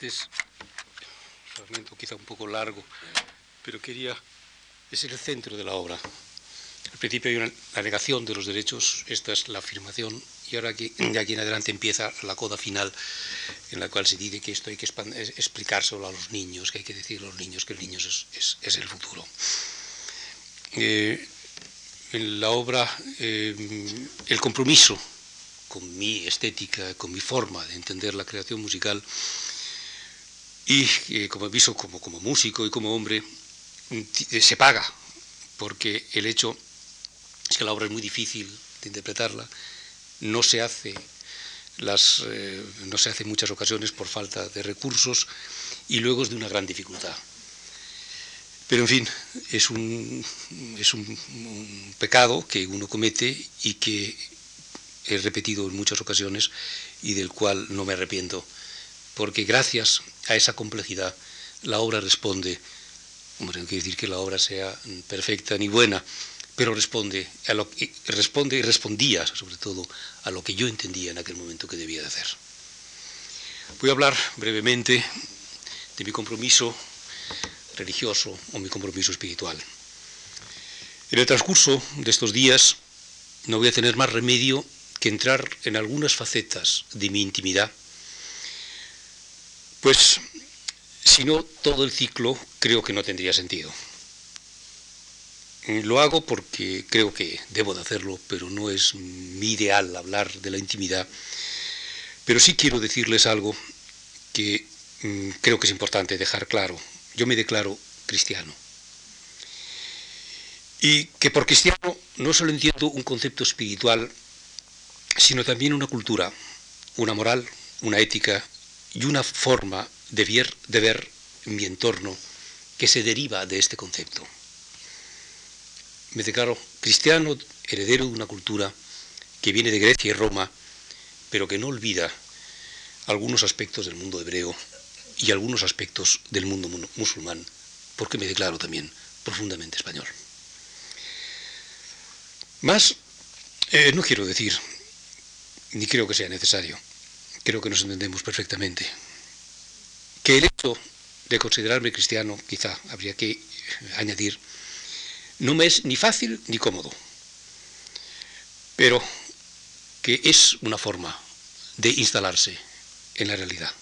Este es un fragmento quizá un poco largo, pero quería... es el centro de la obra. Al principio hay una, la negación de los derechos, esta es la afirmación, y ahora aquí, de aquí en adelante empieza la coda final, en la cual se dice que esto hay que explicárselo a los niños, que hay que decirle a los niños que el niño es, es, es el futuro. Eh, en la obra, eh, el compromiso con mi estética, con mi forma de entender la creación musical, y eh, como aviso como, como músico y como hombre, se paga, porque el hecho es que la obra es muy difícil de interpretarla, no se hace las, eh, no se hace en muchas ocasiones por falta de recursos y luego es de una gran dificultad. Pero en fin, es un, es un pecado que uno comete y que he repetido en muchas ocasiones y del cual no me arrepiento, porque gracias a esa complejidad la obra responde, hombre, no quiere decir que la obra sea perfecta ni buena, pero responde, a lo, responde y respondía sobre todo a lo que yo entendía en aquel momento que debía de hacer. Voy a hablar brevemente de mi compromiso religioso o mi compromiso espiritual. En el transcurso de estos días no voy a tener más remedio que entrar en algunas facetas de mi intimidad, pues si no todo el ciclo creo que no tendría sentido. Lo hago porque creo que debo de hacerlo, pero no es mi ideal hablar de la intimidad. Pero sí quiero decirles algo que mm, creo que es importante dejar claro. Yo me declaro cristiano. Y que por cristiano no solo entiendo un concepto espiritual, sino también una cultura, una moral, una ética y una forma de ver, mi entorno que se deriva de este concepto me declaro cristiano, heredero de una cultura que viene de Grecia y Roma, pero que no olvida algunos aspectos del mundo hebreo y algunos aspectos del mundo musulmán, porque me declaro también profundamente español. Más, eh, no quiero decir, ni creo que sea necesario, creo que nos entendemos perfectamente, que el hecho de considerarme cristiano, quizá habría que añadir, no me es ni fácil ni cómodo, pero que es una forma de instalarse en la realidad.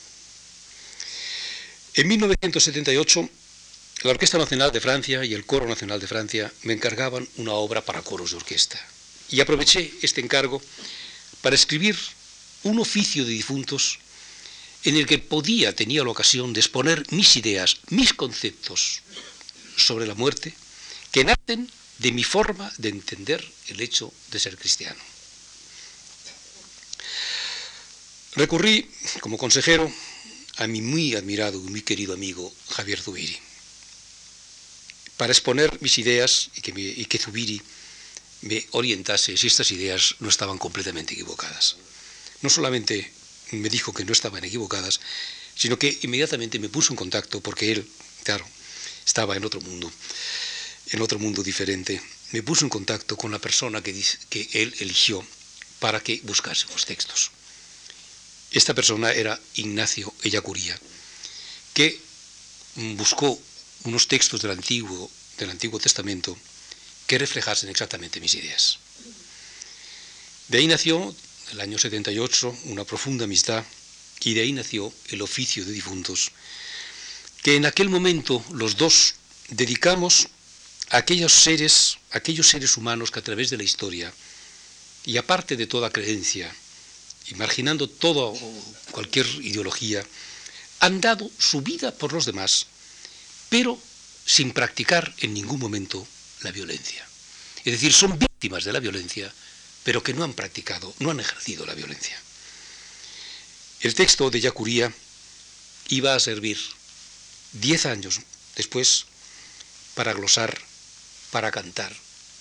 En 1978, la Orquesta Nacional de Francia y el Coro Nacional de Francia me encargaban una obra para coros de orquesta. Y aproveché este encargo para escribir un oficio de difuntos en el que podía, tenía la ocasión de exponer mis ideas, mis conceptos sobre la muerte, que nacen de mi forma de entender el hecho de ser cristiano. Recurrí como consejero a mi muy admirado y muy querido amigo Javier Zubiri para exponer mis ideas y que, y que Zubiri me orientase si estas ideas no estaban completamente equivocadas. No solamente me dijo que no estaban equivocadas, sino que inmediatamente me puso en contacto porque él, claro, estaba en otro mundo en otro mundo diferente, me puso en contacto con la persona que, él eligió para que buscase los textos. Esta persona era Ignacio Ellacuría, que buscó unos textos del Antiguo, del Antiguo Testamento que reflejasen exactamente mis ideas. De ahí nació, el año 78, una profunda amistad y de ahí nació el oficio de difuntos, que en aquel momento los dos dedicamos aquellos seres, aquellos seres humanos que a través de la historia, y aparte de toda creencia, imaginando toda cualquier ideología, han dado su vida por los demás, pero sin practicar en ningún momento la violencia. Es decir, son víctimas de la violencia, pero que no han practicado, no han ejercido la violencia. El texto de Yacuría iba a servir diez años después para glosar para cantar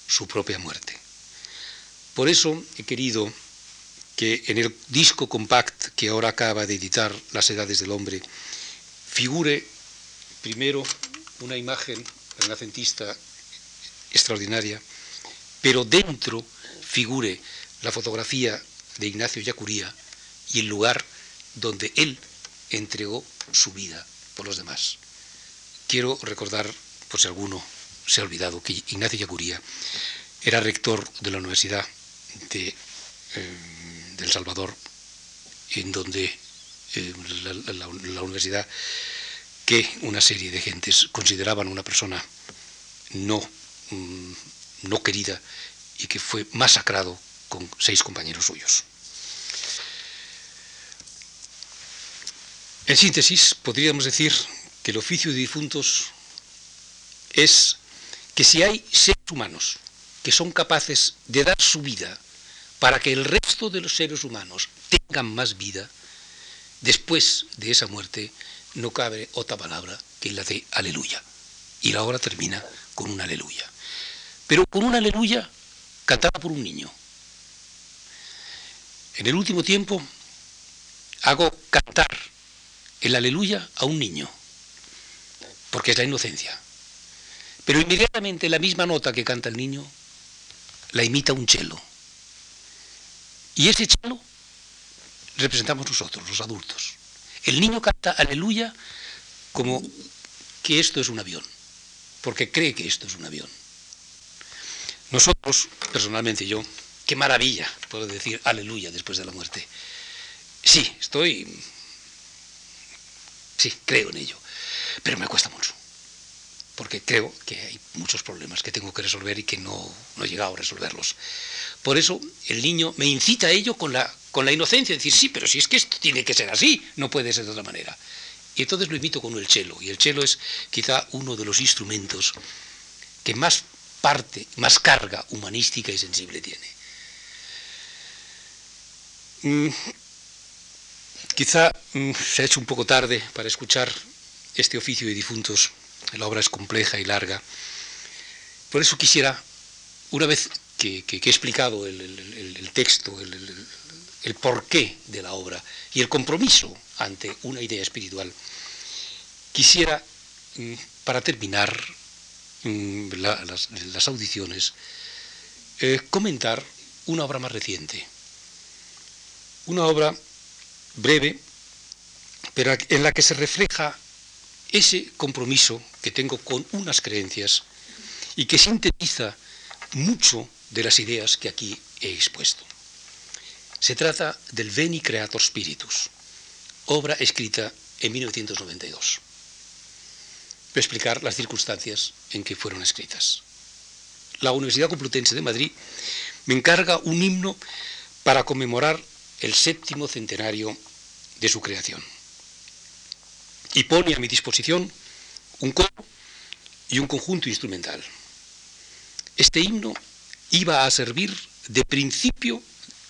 su propia muerte. Por eso he querido que en el disco compact que ahora acaba de editar Las Edades del Hombre figure primero una imagen renacentista extraordinaria, pero dentro figure la fotografía de Ignacio Yacuría y el lugar donde él entregó su vida por los demás. Quiero recordar, por si alguno se ha olvidado, que Ignacio Yacuría era rector de la Universidad de, eh, El Salvador, en donde eh, la, universidad que una serie de gentes consideraban una persona no, mm, no querida y que fue masacrado con seis compañeros suyos. En síntesis, podríamos decir que el oficio de difuntos es que si hay seres humanos que son capaces de dar su vida para que el resto de los seres humanos tengan más vida, después de esa muerte no cabe otra palabra que la de aleluya. Y la obra termina con un aleluya. Pero con un aleluya cantada por un niño. En el último tiempo hago cantar el aleluya a un niño, porque es la inocencia. Pero inmediatamente la misma nota que canta el niño la imita un chelo. Y ese chelo representamos nosotros, los adultos. El niño canta aleluya como que esto es un avión, porque cree que esto es un avión. Nosotros, personalmente yo, qué maravilla puedo decir aleluya después de la muerte. Sí, estoy... Sí, creo en ello, pero me cuesta mucho, porque creo que hay muchos problemas que tengo que resolver y que no, no he llegado a resolverlos. Por eso el niño me incita a ello con la, con la inocencia, de decir, sí, pero si es que esto tiene que ser así, no puede ser de otra manera. Y entonces lo imito con el cello, y el cello es quizá uno de los instrumentos que más parte, más carga humanística y sensible tiene. Mm, quizá mm, se ha hecho un poco tarde para escuchar este oficio de difuntos, la obra es compleja y larga. Por eso quisiera, una vez que, he explicado el, texto, el, porqué de la obra y el compromiso ante una idea espiritual, quisiera, mm, para terminar, Mm, las, audiciones, eh, comentar una obra más reciente. Una obra breve, pero en la que se refleja ese compromiso que tengo con unas creencias y que sintetiza mucho de las ideas que aquí he expuesto. Se trata del Veni Creator Spiritus, obra escrita en 1992 explicar las circunstancias en que fueron escritas. La Universidad Complutense de Madrid me encarga un himno para conmemorar el séptimo centenario de su creación. Y pone a mi disposición un coro y un conjunto instrumental. Este himno iba a servir de principio,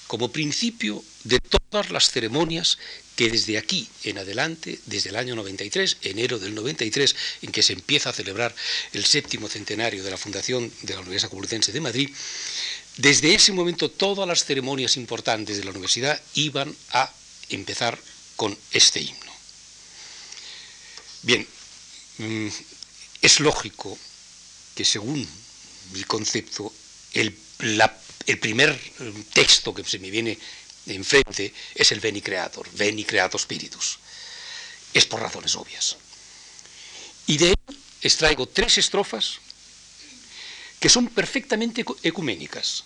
como principio de todas las ceremonias que desde aquí en adelante, desde el año 93, enero del 93, en que se empieza a celebrar el séptimo centenario de la fundación de la Universidad Complutense de Madrid, desde ese momento todas las ceremonias importantes de la universidad iban a empezar con este himno. Bien, mm, es lógico que según mi concepto, el, el primer texto que se me viene enfrente es el Veni Creator, Veni Creator Spiritus. Es por razones obvias. Y de él extraigo tres estrofas que son perfectamente ecuménicas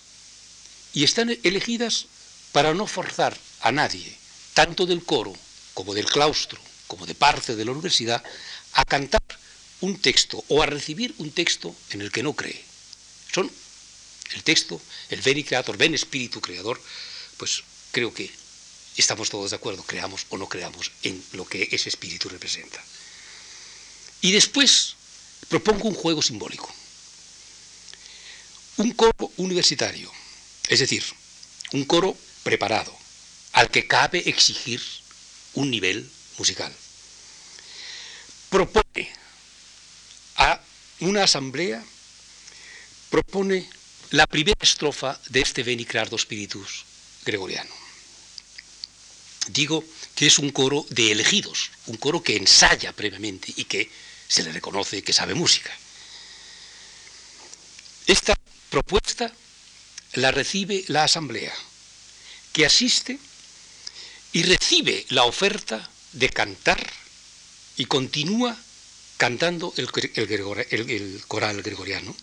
y están elegidas para no forzar a nadie, tanto del coro como del claustro, como de parte de la universidad, a cantar un texto o a recibir un texto en el que no cree. Son el texto, el Veni Creator, Ven Espíritu Creador, pues creo que estamos todos de acuerdo, creamos o no creamos en lo que ese espíritu representa. Y después propongo un juego simbólico. Un coro universitario, es decir, un coro preparado, al que cabe exigir un nivel musical. Propone a una asamblea, propone la primera estrofa de este Veni Creator Spiritus gregoriano digo que es un coro de elegidos, un coro que ensaya previamente y que se le reconoce que sabe música. Esta propuesta la recibe la Asamblea, que asiste y recibe la oferta de cantar y continúa cantando el, coral gregoriano,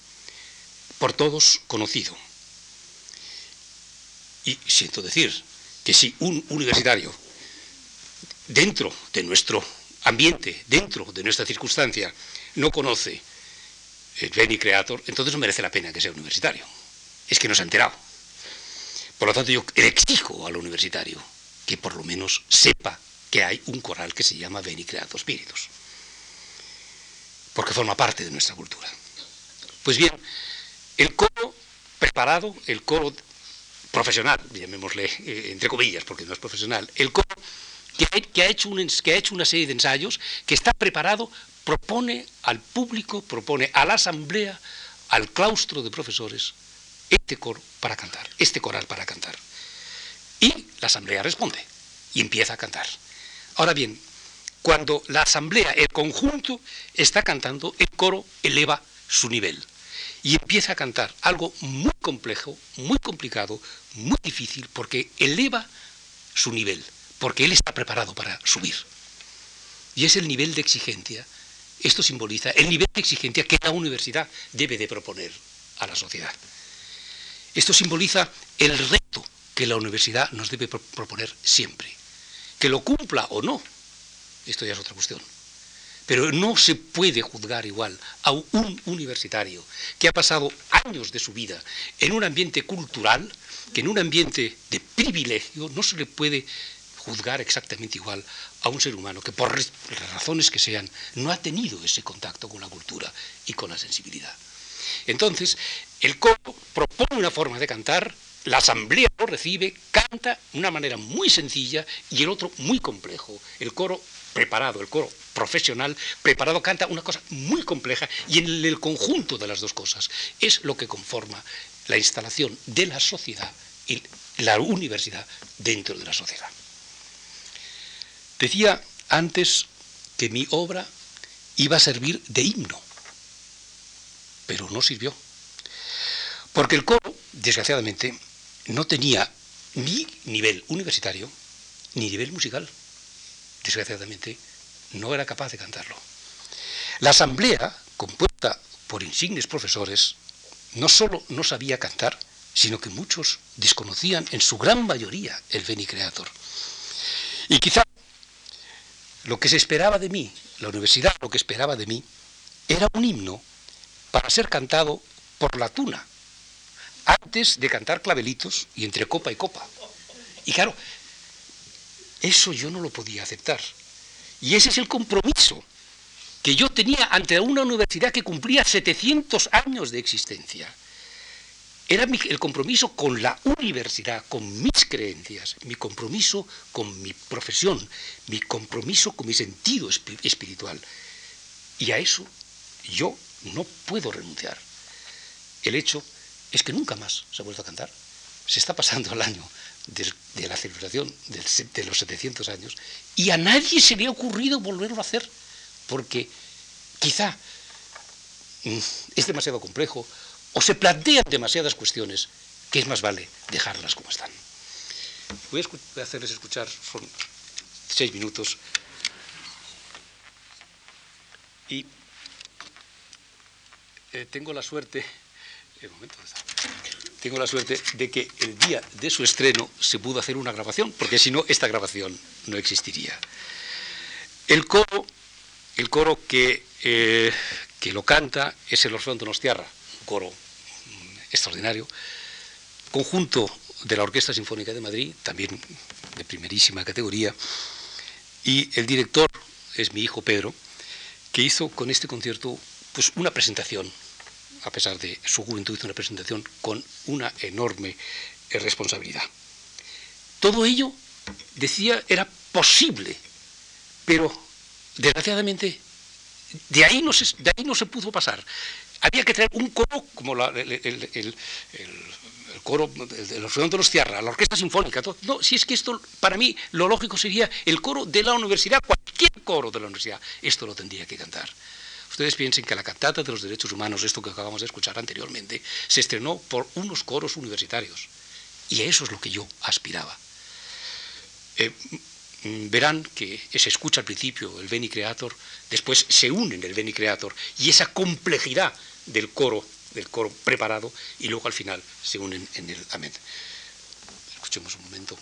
por todos conocido. Y siento decir que si un universitario, dentro de nuestro ambiente, dentro de nuestra circunstancia, no conoce el Beni Creator, entonces no merece la pena que sea universitario. Es que no se ha enterado. Por lo tanto, yo le exijo al universitario que por lo menos sepa que hay un coral que se llama Beni Creator Spiritus, porque forma parte de nuestra cultura. Pues bien, el coro preparado, el coro profesional, llamémosle eh, entre comillas, porque no es profesional, el coro que ha, hecho que ha hecho una serie de ensayos, que está preparado, propone al público, propone a la asamblea, al claustro de profesores, este coro para cantar, este coral para cantar. Y la asamblea responde y empieza a cantar. Ahora bien, cuando la asamblea, el conjunto, está cantando, el coro eleva su nivel y empieza a cantar algo muy complejo, muy complicado, muy difícil, porque eleva su nivel, porque él está preparado para subir. Y es el nivel de exigencia, esto simboliza el nivel de exigencia que la universidad debe de proponer a la sociedad. Esto simboliza el reto que la universidad nos debe proponer siempre. Que lo cumpla o no, esto ya es otra cuestión. Pero no se puede juzgar igual a un universitario que ha pasado años de su vida en un ambiente cultural que en un ambiente de privilegio no se le puede juzgar exactamente igual a un ser humano que por razones que sean no ha tenido ese contacto con la cultura y con la sensibilidad. Entonces, el coro propone una forma de cantar, la asamblea lo recibe, canta de una manera muy sencilla y el otro muy complejo. El coro preparado, el coro profesional preparado canta una cosa muy compleja y en el conjunto de las dos cosas es lo que conforma la instalación de la sociedad y la universidad dentro de la sociedad. Decía antes que mi obra iba a servir de himno, pero no sirvió. Porque el coro, desgraciadamente, no tenía ni nivel universitario ni nivel musical desgraciadamente, no era capaz de cantarlo. La asamblea, compuesta por insignes profesores, no solo no sabía cantar, sino que muchos desconocían en su gran mayoría el Beni Creator. Y quizá lo que se esperaba de mí, la universidad lo que esperaba de mí, era un himno para ser cantado por la tuna, antes de cantar clavelitos y entre copa y copa. Y claro, eso yo no lo podía aceptar. Y ese es el compromiso que yo tenía ante una universidad que cumplía 700 años de existencia. Era el compromiso con la universidad, con mis creencias, mi compromiso con mi profesión, mi compromiso con mi sentido espiritual. Y a eso yo no puedo renunciar. El hecho es que nunca más se ha vuelto a cantar. Se está pasando el año de, la celebración de los 700 años y a nadie se le ha ocurrido volverlo a hacer porque quizá mm, es demasiado complejo o se plantean demasiadas cuestiones que es más vale dejarlas como están. Voy a, hacerles escuchar, son seis minutos, y eh, tengo la suerte, el momento, tengo la suerte de que el día de su estreno se pudo hacer una grabación, porque si no, esta grabación no existiría. El coro, el coro que, eh, que lo canta es el Orfeón Donostiarra, un coro mm, extraordinario, conjunto de la Orquesta Sinfónica de Madrid, también de primerísima categoría, y el director es mi hijo Pedro, que hizo con este concierto pues, una presentación a pesar de su juventud, hizo una presentación con una enorme eh, responsabilidad. Todo ello, decía, era posible, pero desgraciadamente de ahí no se, pudo pasar. Había que traer un coro como el, coro de los de los Tierra, la orquesta sinfónica. No, si es que esto, para mí, lo lógico sería el coro de la universidad, cualquier coro de la universidad, esto lo tendría que cantar. Ustedes piensen que la cantata de los derechos humanos, esto que acabamos de escuchar anteriormente, se estrenó por unos coros universitarios. Y a eso es lo que yo aspiraba. Eh, mm, verán que se escucha al principio el Beni Creator, después se unen el Beni Creator y esa complejidad del coro, del coro preparado, y luego al final se unen en el Amén. Escuchemos un momento.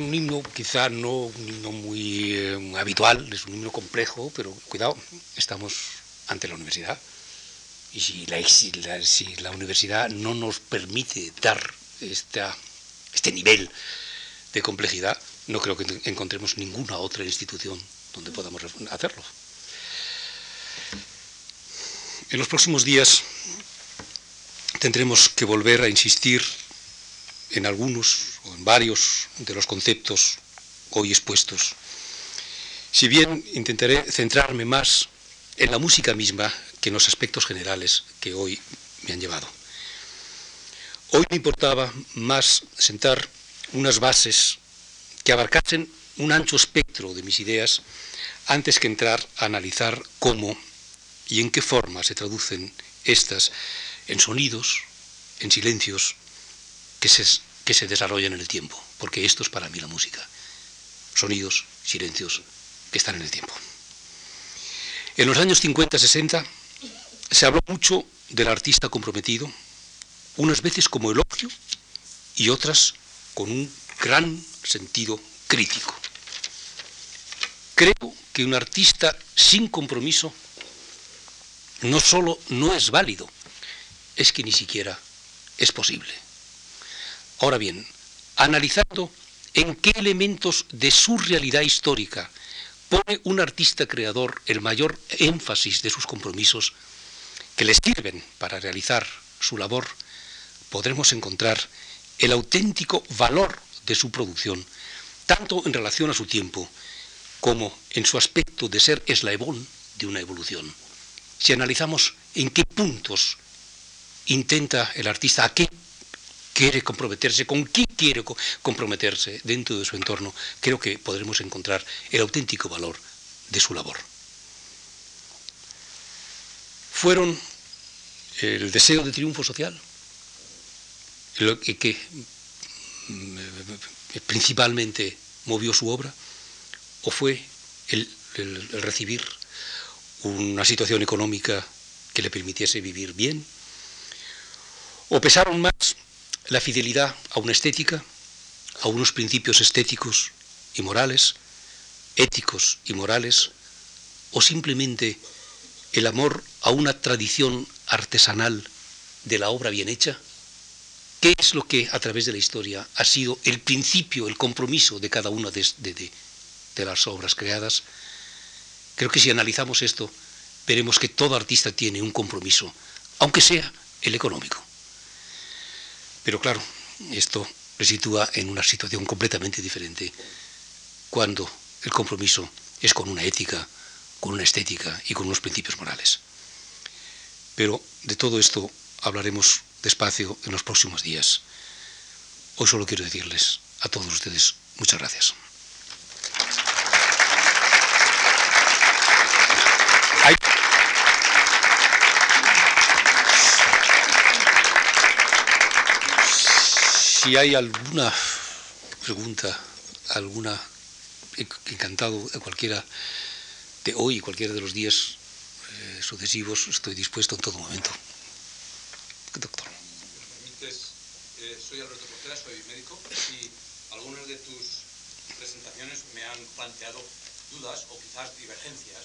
Un himno quizá no un himno muy eh, habitual, es un himno complejo, pero cuidado, estamos ante la universidad. Y si la, si la universidad no nos permite dar esta, este nivel de complejidad, no creo que encontremos ninguna otra institución donde podamos hacerlo. En los próximos días tendremos que volver a insistir en algunos varios de los conceptos hoy expuestos. Si bien intentaré centrarme más en la música misma que en los aspectos generales que hoy me han llevado. Hoy me importaba más sentar unas bases que abarcasen un ancho espectro de mis ideas antes que entrar a analizar cómo y en qué forma se traducen estas en sonidos, en silencios que se, que se desarrollan en el tiempo, porque esto es para mí la música. Sonidos, silencios que están en el tiempo. En los años 50-60 se habló mucho del artista comprometido, unas veces como elogio y otras con un gran sentido crítico. Creo que un artista sin compromiso no solo no es válido, es que ni siquiera es posible. Ahora bien, analizando en qué elementos de su realidad histórica pone un artista creador el mayor énfasis de sus compromisos que le sirven para realizar su labor, podremos encontrar el auténtico valor de su producción, tanto en relación a su tiempo como en su aspecto de ser eslabón de una evolución. Si analizamos en qué puntos intenta el artista, a qué quiere comprometerse, con qué quiere comprometerse dentro de su entorno, creo que podremos encontrar el auténtico valor de su labor. Fueron el deseo de triunfo social, lo que, mm, principalmente movió su obra, o fue el recibir una situación económica que le permitiese vivir bien, o pesaron más la fidelidad a una estética, a unos principios estéticos y morales, éticos y morales, o simplemente el amor a una tradición artesanal de la obra bien hecha? ¿Qué es lo que a través de la historia ha sido el principio, el compromiso de cada una de, de las obras creadas? Creo que si analizamos esto, veremos que todo artista tiene un compromiso, aunque sea el económico. Pero claro, esto le sitúa en una situación completamente diferente cuando el compromiso es con una ética, con una estética y con unos principios morales. Pero de todo esto hablaremos despacio en los próximos días. Hoy solo quiero decirles a todos ustedes muchas gracias. Si hay alguna pregunta, alguna, encantado de cualquiera de hoy cualquiera de los días eh, sucesivos, estoy dispuesto en todo momento. Doctor. Eh, soy Alberto Portera, soy médico y algunas de tus presentaciones me han planteado dudas o quizás divergencias,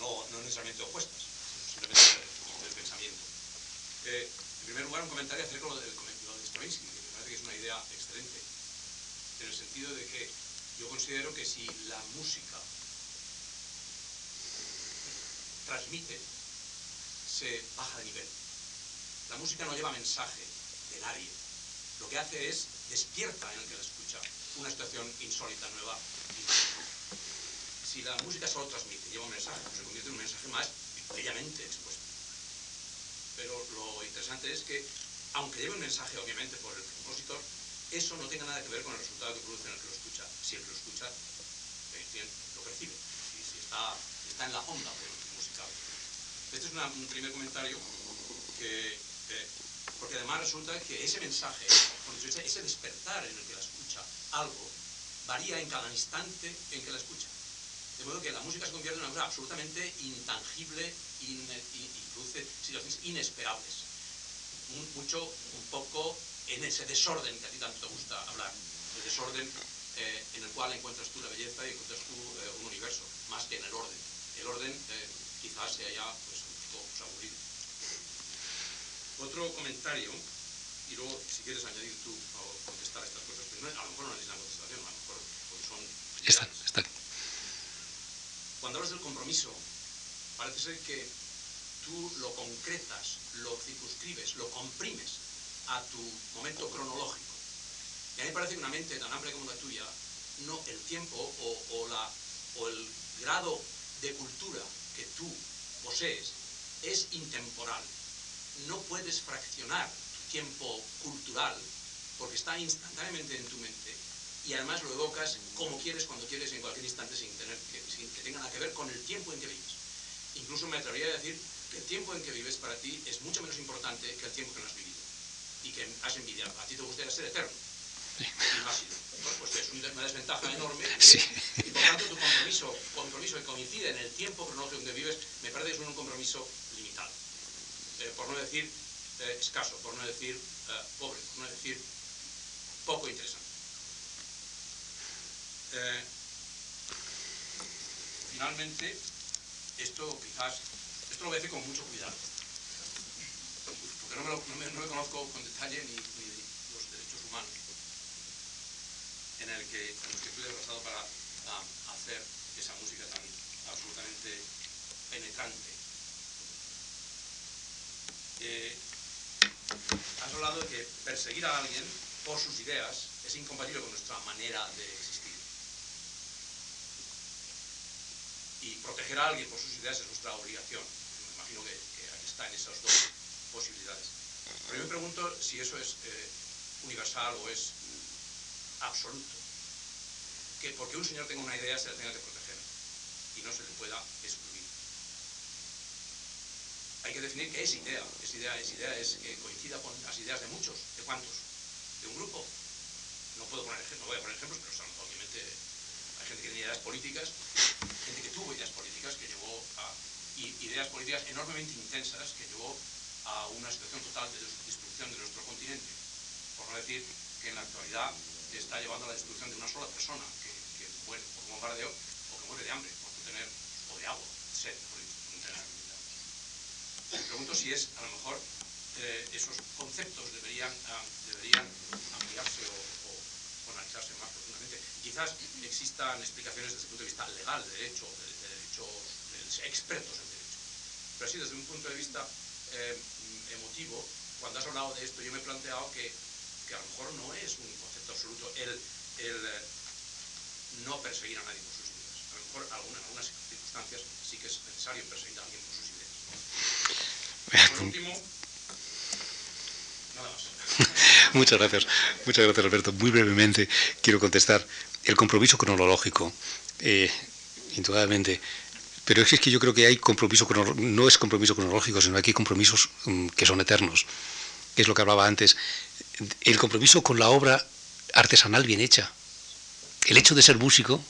o No, necesariamente opuestas, simplemente del pensamiento. Eh, en primer lugar, un comentario acerca de lo que me parece que es una idea excelente, en el sentido de que yo considero que si la música transmite, se baja de nivel. La música no lleva mensaje de nadie. Lo que hace es despierta en el que la escucha una situación insólita, nueva. Si la música solo transmite, lleva un mensaje, pues se convierte en un mensaje más bellamente expuesto. Pero lo interesante es que aunque lleve un mensaje obviamente por el compositor, eso no tenga nada que ver con el resultado que produce en el que lo escucha. Si el que lo escucha, eh, lo percibe, y si está, está en la onda musical. Este es un primer comentario eh, porque además resulta que ese mensaje, ese despertar en el que la escucha algo, varía en cada instante en que la escucha. De modo que la música se convierte en una cosa absolutamente intangible y produce situaciones inesperables mucho, un poco en ese desorden que a ti tanto te gusta hablar. el desorden eh, en el cual encuentras tú la belleza y encuentras tú eh, un universo, más que en el orden. El orden eh, quizás sea ya pues, un poco pues, aburrido. Otro comentario, y luego si quieres añadir tú o contestar a estas cosas, pero a lo mejor no necesitan contestación, a lo mejor pues, son... Están, están. Cuando hablas del compromiso, parece ser que tú lo concretas, lo circunscribes, lo comprimes a tu momento cronológico. Y a mí me parece que una mente tan amplia como la tuya, no el tiempo o, la, o el grado de cultura que tú posees es intemporal. No puedes fraccionar tu tiempo cultural porque está instantáneamente en tu mente y además lo evocas como quieres, cuando quieres, en cualquier instante sin, tener que, sin que tenga nada que ver con el tiempo en que vives. Incluso me atrevería a decir que el tiempo en que vives para ti es mucho menos importante que el tiempo que no has vivido y que has envidiado. A ti te gustaría ser eterno. Y no ha sido. pues es una desventaja enorme. Y por tanto tu compromiso, compromiso que coincide en el tiempo cronológico donde vives, me parece que es un compromiso limitado. Eh, por no decir eh, escaso, por no decir eh, pobre, por no decir poco interesante. finalmente, esto quizás, esto lo voy a decir con mucho cuidado no, me lo, conozco con detalle ni, los derechos humanos en, el que, en los que estoy desplazado para hacer esa música tan absolutamente penetrante. Eh, has hablado de que perseguir a alguien por sus ideas es incompatible con nuestra manera de existir. Y proteger a alguien por sus ideas es nuestra obligación. Imagino que, que aquí está en esos dos posibilidades. Pero yo me pregunto si eso es eh, universal o es absoluto. Que porque un señor tenga una idea se la tenga que proteger y no se le pueda excluir. Hay que definir qué es idea. Esa idea, es idea es que coincida con las ideas de muchos. ¿De cuántos? ¿De un grupo? No puedo poner ejemplos, no voy a poner ejemplos, pero son, obviamente hay gente que tiene ideas políticas, gente que tuvo ideas políticas que llevó a ideas políticas enormemente intensas que llevó a una situación total de destrucción de nuestro continente, por no decir que en la actualidad está llevando a la destrucción de una sola persona que, muere por bombardeo o que muere de hambre por tener, o de agua, sed, por no tener Me pregunto si es, a lo mejor, eh, esos conceptos deberían, ah, deberían ampliarse o, analizarse más profundamente. Quizás existan explicaciones desde el punto de vista legal, de derecho, de, de derechos, de expertos en derecho. Pero así, desde un punto de vista eh, emotivo, cuando has hablado de esto, yo me he planteado que, que a lo mejor no es un concepto absoluto el, el eh, no perseguir a nadie por sus ideas. A lo mejor en algunas circunstancias sí que es necesario perseguir a alguien por sus ideas. Por último, nada más. Muchas gracias, muchas gracias Alberto. Muy brevemente quiero contestar. El compromiso cronológico, eh, indudablemente, pero es que yo creo que hay compromiso, no es compromiso cronológico, sino que hay compromisos mm, que son eternos, es lo que hablaba antes. El compromiso con la obra artesanal bien hecha. El hecho de ser músico,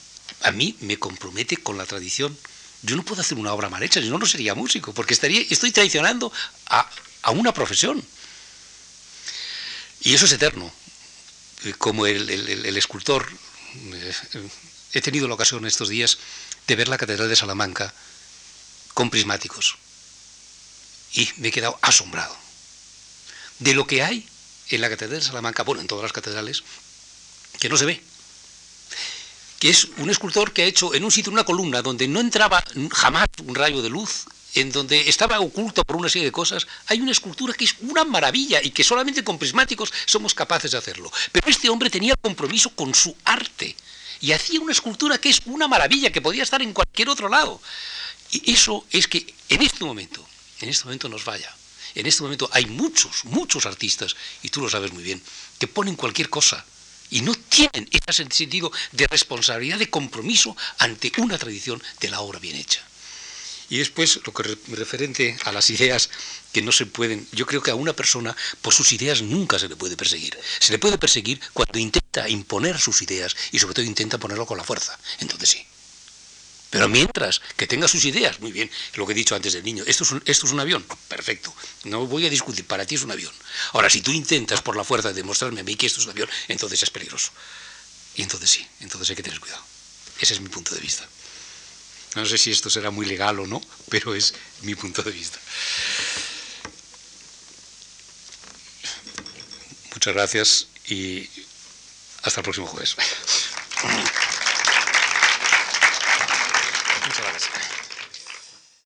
a mí me compromete con la tradición. Yo no puedo hacer una obra mal hecha, si no, sería músico, porque estaría, estoy traicionando a, una profesión. Y eso es eterno. Como el, el escultor, eh, he tenido la ocasión estos días de ver la Catedral de Salamanca con prismáticos. Y me he quedado asombrado de lo que hay en la Catedral de Salamanca, bueno, en todas las catedrales, que no se ve. Que es un escultor que ha hecho en un sitio una columna donde no entraba jamás un rayo de luz, en donde estaba oculto por una serie de cosas, hay una escultura que es una maravilla y que solamente con prismáticos somos capaces de hacerlo. Pero este hombre tenía compromiso con su arte y hacía una escultura que es una maravilla, que podía estar en cualquier otro lado. Y eso es que en este momento, en este momento nos vaya. En este momento hay muchos, muchos artistas, y tú lo sabes muy bien, que ponen cualquier cosa y no tienen ese sentido de responsabilidad, de compromiso ante una tradición de la obra bien hecha. Y después, lo que referente a las ideas que no se pueden, yo creo que a una persona por sus ideas nunca se le puede perseguir. Se le puede perseguir cuando intenta imponer sus ideas y sobre todo intenta ponerlo con la fuerza. Entonces sí. Pero mientras que tenga sus ideas, muy bien, lo que he dicho antes del niño, esto es un, esto es un avión, perfecto, no voy a discutir, para ti es un avión. Ahora, si tú intentas por la fuerza demostrarme a mí que esto es un avión, entonces es peligroso. Y entonces sí, entonces hay que tener cuidado. Ese es mi punto de vista. No sé si esto será muy legal o no, pero es mi punto de vista. Muchas gracias y hasta el próximo jueves.